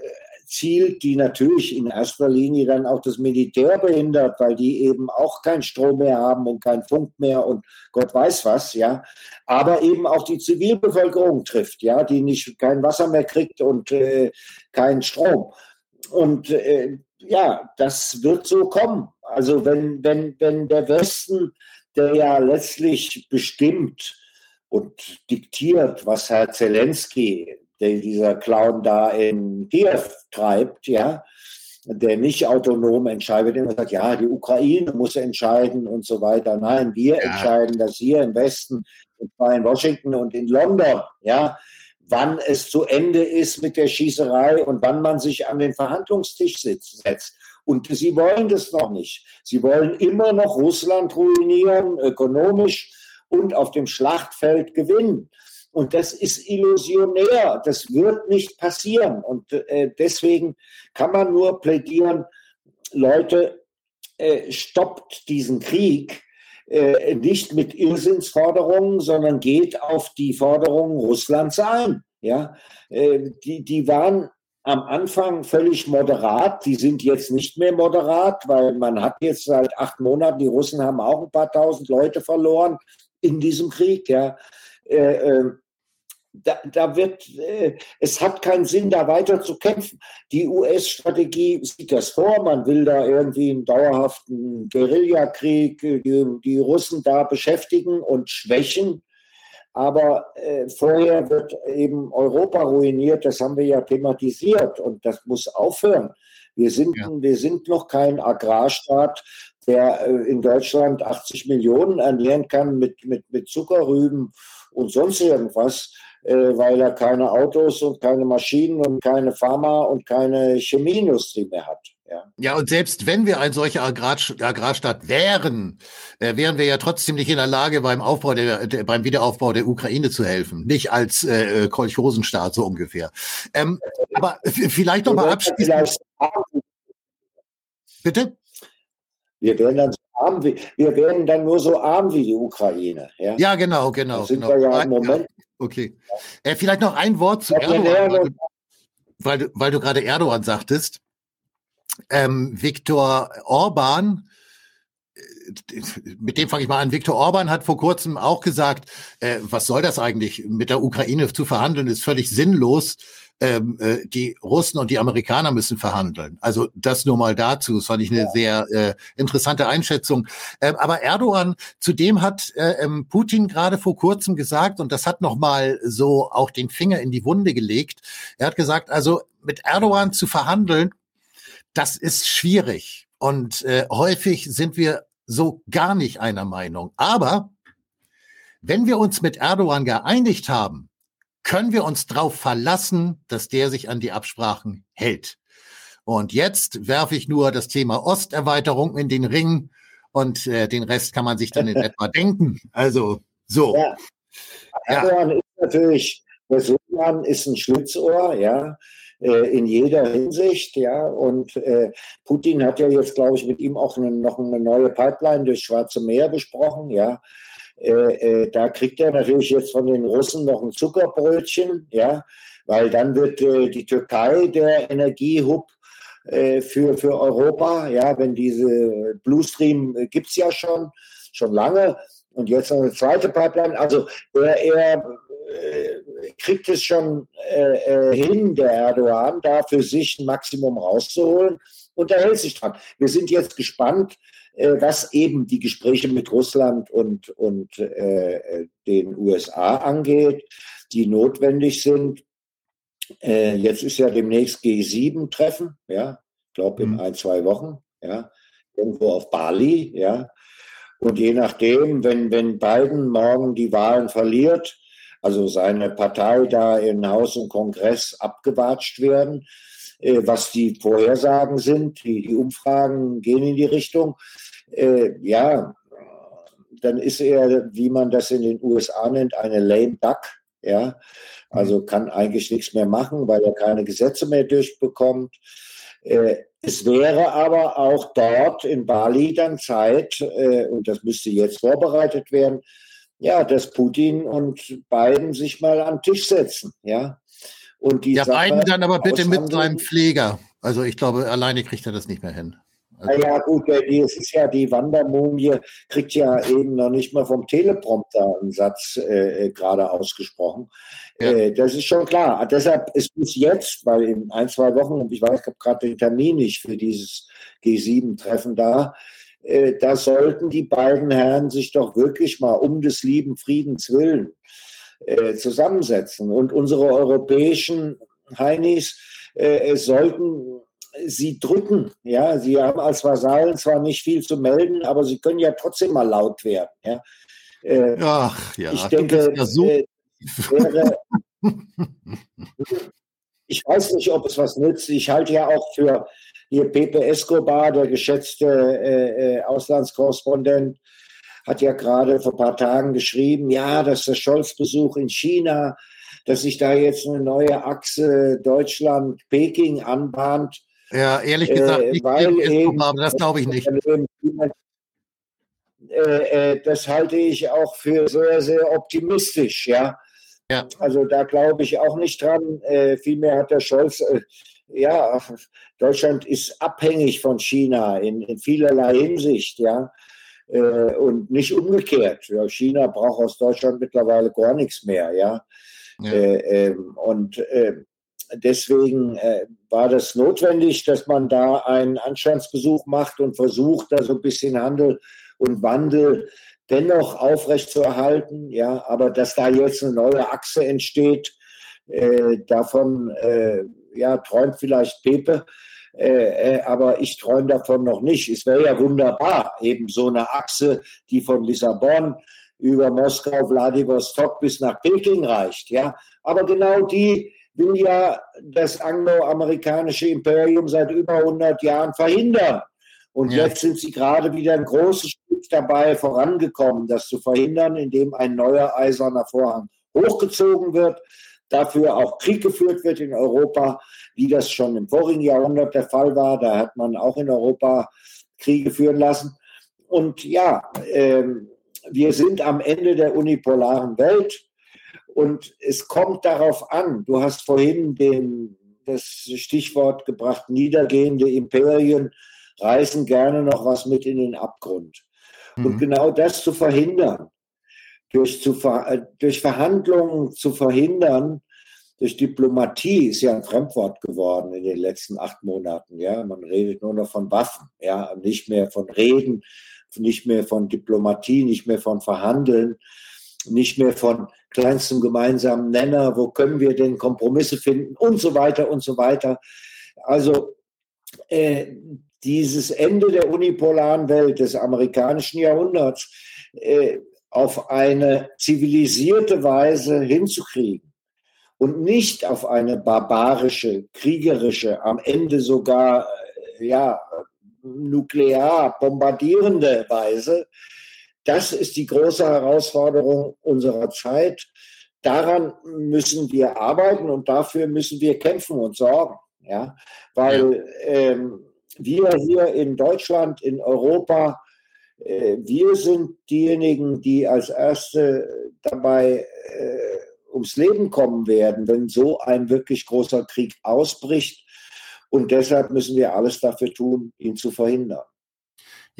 zielt, die natürlich in erster Linie dann auch das Militär behindert, weil die eben auch keinen Strom mehr haben und keinen Funk mehr und Gott weiß was, ja. Aber eben auch die Zivilbevölkerung trifft, ja, die nicht kein Wasser mehr kriegt und äh, keinen Strom. Und äh, ja, das wird so kommen. Also wenn, wenn, wenn der Westen, der ja letztlich bestimmt und diktiert, was Herr Zelensky der dieser Clown da in Kiew treibt, ja, der nicht autonom entscheidet, immer sagt, ja, die Ukraine muss entscheiden und so weiter. Nein, wir ja. entscheiden das hier im Westen, und zwar in Washington und in London, ja, wann es zu Ende ist mit der Schießerei und wann man sich an den Verhandlungstisch setzt. Und sie wollen das noch nicht. Sie wollen immer noch Russland ruinieren, ökonomisch und auf dem Schlachtfeld gewinnen. Und das ist illusionär. Das wird nicht passieren. Und äh, deswegen kann man nur plädieren, Leute, äh, stoppt diesen Krieg äh, nicht mit Irrsinnsforderungen, sondern geht auf die Forderungen Russlands ein. Ja, äh, die, die waren am Anfang völlig moderat. Die sind jetzt nicht mehr moderat, weil man hat jetzt seit acht Monaten, die Russen haben auch ein paar tausend Leute verloren in diesem Krieg. Ja, äh, äh da, da wird, äh, es hat keinen Sinn, da weiter zu kämpfen. Die US-Strategie sieht das vor, man will da irgendwie einen dauerhaften Guerillakrieg, äh, die, die Russen da beschäftigen und schwächen. Aber äh, vorher wird eben Europa ruiniert, das haben wir ja thematisiert und das muss aufhören. Wir sind, ja. wir sind noch kein Agrarstaat, der äh, in Deutschland 80 Millionen ernähren kann mit, mit, mit Zuckerrüben und sonst irgendwas. Äh, weil er keine Autos und keine Maschinen und keine Pharma und keine Chemieindustrie mehr hat. Ja. ja, und selbst wenn wir ein solcher Agrar Agrarstaat wären, äh, wären wir ja trotzdem nicht in der Lage, beim Aufbau der, der beim Wiederaufbau der Ukraine zu helfen. Nicht als äh, Kolchosenstaat so ungefähr. Ähm, aber vielleicht noch mal abschließend. Bitte? Wir werden dann so arm wie, wir werden dann nur so arm wie die Ukraine. Ja, ja genau, genau. Das sind genau. wir ja im Moment Okay. Äh, vielleicht noch ein Wort zu Erdogan, weil du, weil du gerade Erdogan sagtest. Ähm, Viktor Orban, äh, mit dem fange ich mal an. Viktor Orban hat vor kurzem auch gesagt, äh, was soll das eigentlich mit der Ukraine zu verhandeln, ist völlig sinnlos ähm, äh, die Russen und die Amerikaner müssen verhandeln. Also das nur mal dazu. Das fand ich eine ja. sehr äh, interessante Einschätzung. Ähm, aber Erdogan, zudem hat äh, ähm, Putin gerade vor kurzem gesagt, und das hat nochmal so auch den Finger in die Wunde gelegt. Er hat gesagt, also mit Erdogan zu verhandeln, das ist schwierig. Und äh, häufig sind wir so gar nicht einer Meinung. Aber wenn wir uns mit Erdogan geeinigt haben, können wir uns darauf verlassen, dass der sich an die Absprachen hält. Und jetzt werfe ich nur das Thema Osterweiterung in den Ring und äh, den Rest kann man sich dann in etwa denken. Also so. Ja. Erdogan ja. ist natürlich, Sultan ist ein Schlitzohr, ja, äh, in jeder Hinsicht, ja. Und äh, Putin hat ja jetzt, glaube ich, mit ihm auch eine, noch eine neue Pipeline durchs Schwarze Meer besprochen, ja. Äh, äh, da kriegt er natürlich jetzt von den Russen noch ein Zuckerbrötchen, ja, weil dann wird äh, die Türkei der Energiehub für, für Europa, ja, wenn diese Blue Stream äh, gibt es ja schon, schon lange und jetzt noch eine zweite Pipeline. Also er, er kriegt es schon hin, der Erdogan, da für sich ein Maximum rauszuholen und er hält sich dran. Wir sind jetzt gespannt, äh, was eben die Gespräche mit Russland und, und äh, den USA angeht, die notwendig sind. Äh, jetzt ist ja demnächst G7-Treffen, ja, ich glaube in mhm. ein, zwei Wochen, ja, irgendwo auf Bali, ja. Und je nachdem, wenn, wenn Biden morgen die Wahlen verliert, also seine Partei da in Haus und Kongress abgewatscht werden, äh, was die Vorhersagen sind, die, die Umfragen gehen in die Richtung, äh, ja, dann ist er, wie man das in den USA nennt, eine lame duck. Ja, also kann eigentlich nichts mehr machen, weil er keine Gesetze mehr durchbekommt. Äh, es wäre aber auch dort in Bali dann Zeit, äh, und das müsste jetzt vorbereitet werden, ja, dass Putin und Biden sich mal am Tisch setzen, ja. Und die ja, Sache Biden dann aber bitte mit seinem Pfleger. Also ich glaube, alleine kriegt er das nicht mehr hin. Also naja, gut, es ist ja die Wandermumie, kriegt ja eben noch nicht mal vom Teleprompter einen Satz äh, äh gerade ausgesprochen. Ja. Äh, das ist schon klar. Deshalb ist es jetzt, weil in ein, zwei Wochen, und ich weiß, ich habe gerade den Termin nicht für dieses G7-Treffen da, äh, da sollten die beiden Herren sich doch wirklich mal um des lieben Friedens willen äh, zusammensetzen. Und unsere europäischen Heinis äh, sollten sie drücken. Ja, sie haben als Vasallen zwar nicht viel zu melden, aber sie können ja trotzdem mal laut werden. Ja. Äh, Ach ja, ich denke, ja so äh, wäre, ich weiß nicht, ob es was nützt. Ich halte ja auch für hier Pepe Escobar, der geschätzte äh, äh, Auslandskorrespondent, hat ja gerade vor ein paar Tagen geschrieben, ja, dass der Scholz-Besuch in China, dass sich da jetzt eine neue Achse Deutschland-Peking anbahnt. Ja, ehrlich gesagt, äh, weil eben, aber das glaube ich nicht. Äh, äh, das halte ich auch für sehr, sehr optimistisch, ja. ja. Also da glaube ich auch nicht dran. Äh, vielmehr hat der Scholz, äh, ja, Deutschland ist abhängig von China in, in vielerlei Hinsicht, ja. Äh, und nicht umgekehrt. Ja, China braucht aus Deutschland mittlerweile gar nichts mehr, ja. ja. Ähm, und ähm, deswegen äh, war das notwendig, dass man da einen Anstandsbesuch macht und versucht, da so ein bisschen Handel und Wandel dennoch aufrechtzuerhalten. Ja, aber dass da jetzt eine neue Achse entsteht, äh, davon äh, ja, träumt vielleicht Pepe. Äh, äh aber ich träume davon noch nicht. Es wäre ja wunderbar, eben so eine Achse, die von Lissabon über Moskau, Vladivostok bis nach Peking reicht. Ja, aber genau die will ja das angloamerikanische Imperium seit über 100 Jahren verhindern. Und ja. jetzt sind sie gerade wieder ein großes Stück dabei vorangekommen, das zu verhindern, indem ein neuer eiserner Vorhang hochgezogen wird, dafür auch Krieg geführt wird in Europa, wie das schon im vorigen Jahrhundert der Fall war. Da hat man auch in Europa Kriege führen lassen. Und ja, äh, wir sind am Ende der unipolaren Welt. Und es kommt darauf an, du hast vorhin den, das Stichwort gebracht, niedergehende Imperien reißen gerne noch was mit in den Abgrund. Mhm. Und genau das zu verhindern, durch, zu, durch Verhandlungen zu verhindern, durch Diplomatie ist ja ein Fremdwort geworden in den letzten acht Monaten. Ja, man redet nur noch von Waffen, ja, nicht mehr von Reden, nicht mehr von Diplomatie, nicht mehr von Verhandeln, nicht mehr von kleinstem gemeinsamen Nenner, wo können wir denn Kompromisse finden und so weiter und so weiter. Also äh, dieses Ende der unipolaren Welt des amerikanischen Jahrhunderts äh, auf eine zivilisierte Weise hinzukriegen und nicht auf eine barbarische, kriegerische, am Ende sogar äh, ja, nuklear bombardierende Weise, das ist die große Herausforderung unserer Zeit. Daran müssen wir arbeiten und dafür müssen wir kämpfen und sorgen. Ja? Weil. Ähm, wir hier in Deutschland, in Europa, wir sind diejenigen, die als Erste dabei äh, ums Leben kommen werden, wenn so ein wirklich großer Krieg ausbricht. Und deshalb müssen wir alles dafür tun, ihn zu verhindern.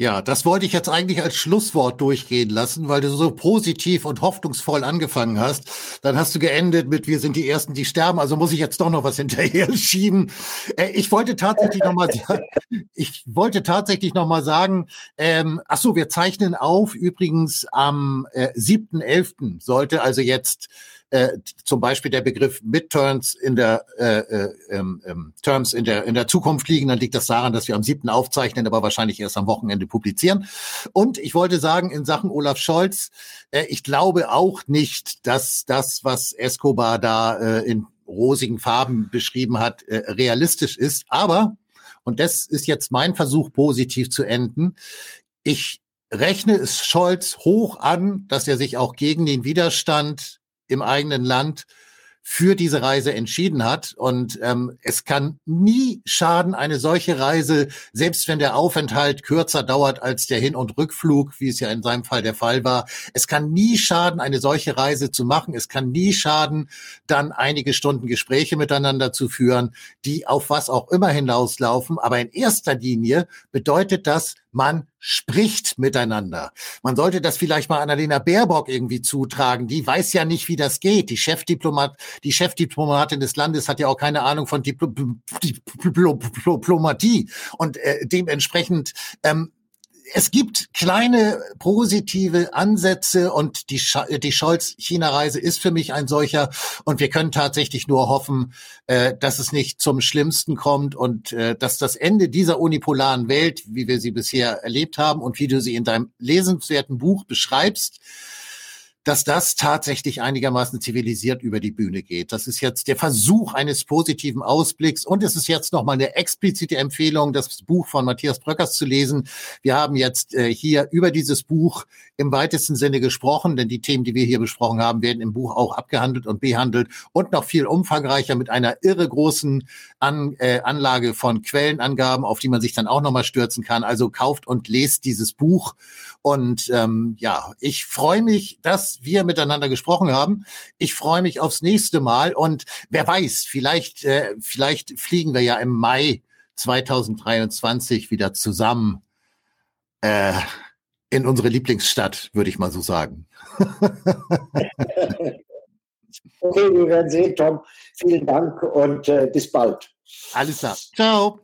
Ja, das wollte ich jetzt eigentlich als Schlusswort durchgehen lassen, weil du so positiv und hoffnungsvoll angefangen hast. Dann hast du geendet mit, wir sind die Ersten, die sterben, also muss ich jetzt doch noch was hinterher schieben. Äh, ich wollte tatsächlich noch mal, ich wollte tatsächlich noch mal sagen, ähm, ach so, wir zeichnen auf, übrigens am äh, 7.11. sollte also jetzt äh, zum Beispiel der Begriff Midterms in der äh, äh, ähm, ähm, Terms in der in der Zukunft liegen, dann liegt das daran, dass wir am siebten aufzeichnen, aber wahrscheinlich erst am Wochenende publizieren. Und ich wollte sagen in Sachen Olaf Scholz, äh, ich glaube auch nicht, dass das, was Escobar da äh, in rosigen Farben beschrieben hat, äh, realistisch ist. Aber und das ist jetzt mein Versuch, positiv zu enden. Ich rechne es Scholz hoch an, dass er sich auch gegen den Widerstand im eigenen Land für diese Reise entschieden hat. Und ähm, es kann nie schaden, eine solche Reise, selbst wenn der Aufenthalt kürzer dauert als der Hin- und Rückflug, wie es ja in seinem Fall der Fall war. Es kann nie schaden, eine solche Reise zu machen. Es kann nie schaden, dann einige Stunden Gespräche miteinander zu führen, die auf was auch immer hinauslaufen. Aber in erster Linie bedeutet das, man spricht miteinander. Man sollte das vielleicht mal Annalena Baerbock irgendwie zutragen. Die weiß ja nicht, wie das geht. Die Chefdiplomat, die Chefdiplomatin des Landes hat ja auch keine Ahnung von Dipl Diplomatie. Und äh, dementsprechend ähm, es gibt kleine positive Ansätze und die, Sch die Scholz-China-Reise ist für mich ein solcher. Und wir können tatsächlich nur hoffen, äh, dass es nicht zum Schlimmsten kommt und äh, dass das Ende dieser unipolaren Welt, wie wir sie bisher erlebt haben und wie du sie in deinem lesenswerten Buch beschreibst, dass das tatsächlich einigermaßen zivilisiert über die Bühne geht. Das ist jetzt der Versuch eines positiven Ausblicks und es ist jetzt nochmal eine explizite Empfehlung, das Buch von Matthias Bröckers zu lesen. Wir haben jetzt äh, hier über dieses Buch im weitesten Sinne gesprochen, denn die Themen, die wir hier besprochen haben, werden im Buch auch abgehandelt und behandelt und noch viel umfangreicher mit einer irre großen An äh, Anlage von Quellenangaben, auf die man sich dann auch nochmal stürzen kann. Also kauft und lest dieses Buch. Und ähm, ja, ich freue mich, dass wir miteinander gesprochen haben. Ich freue mich aufs nächste Mal und wer weiß, vielleicht, äh, vielleicht fliegen wir ja im Mai 2023 wieder zusammen äh, in unsere Lieblingsstadt, würde ich mal so sagen. okay, wir werden sehen, Tom. Vielen Dank und äh, bis bald. Alles klar. Ciao.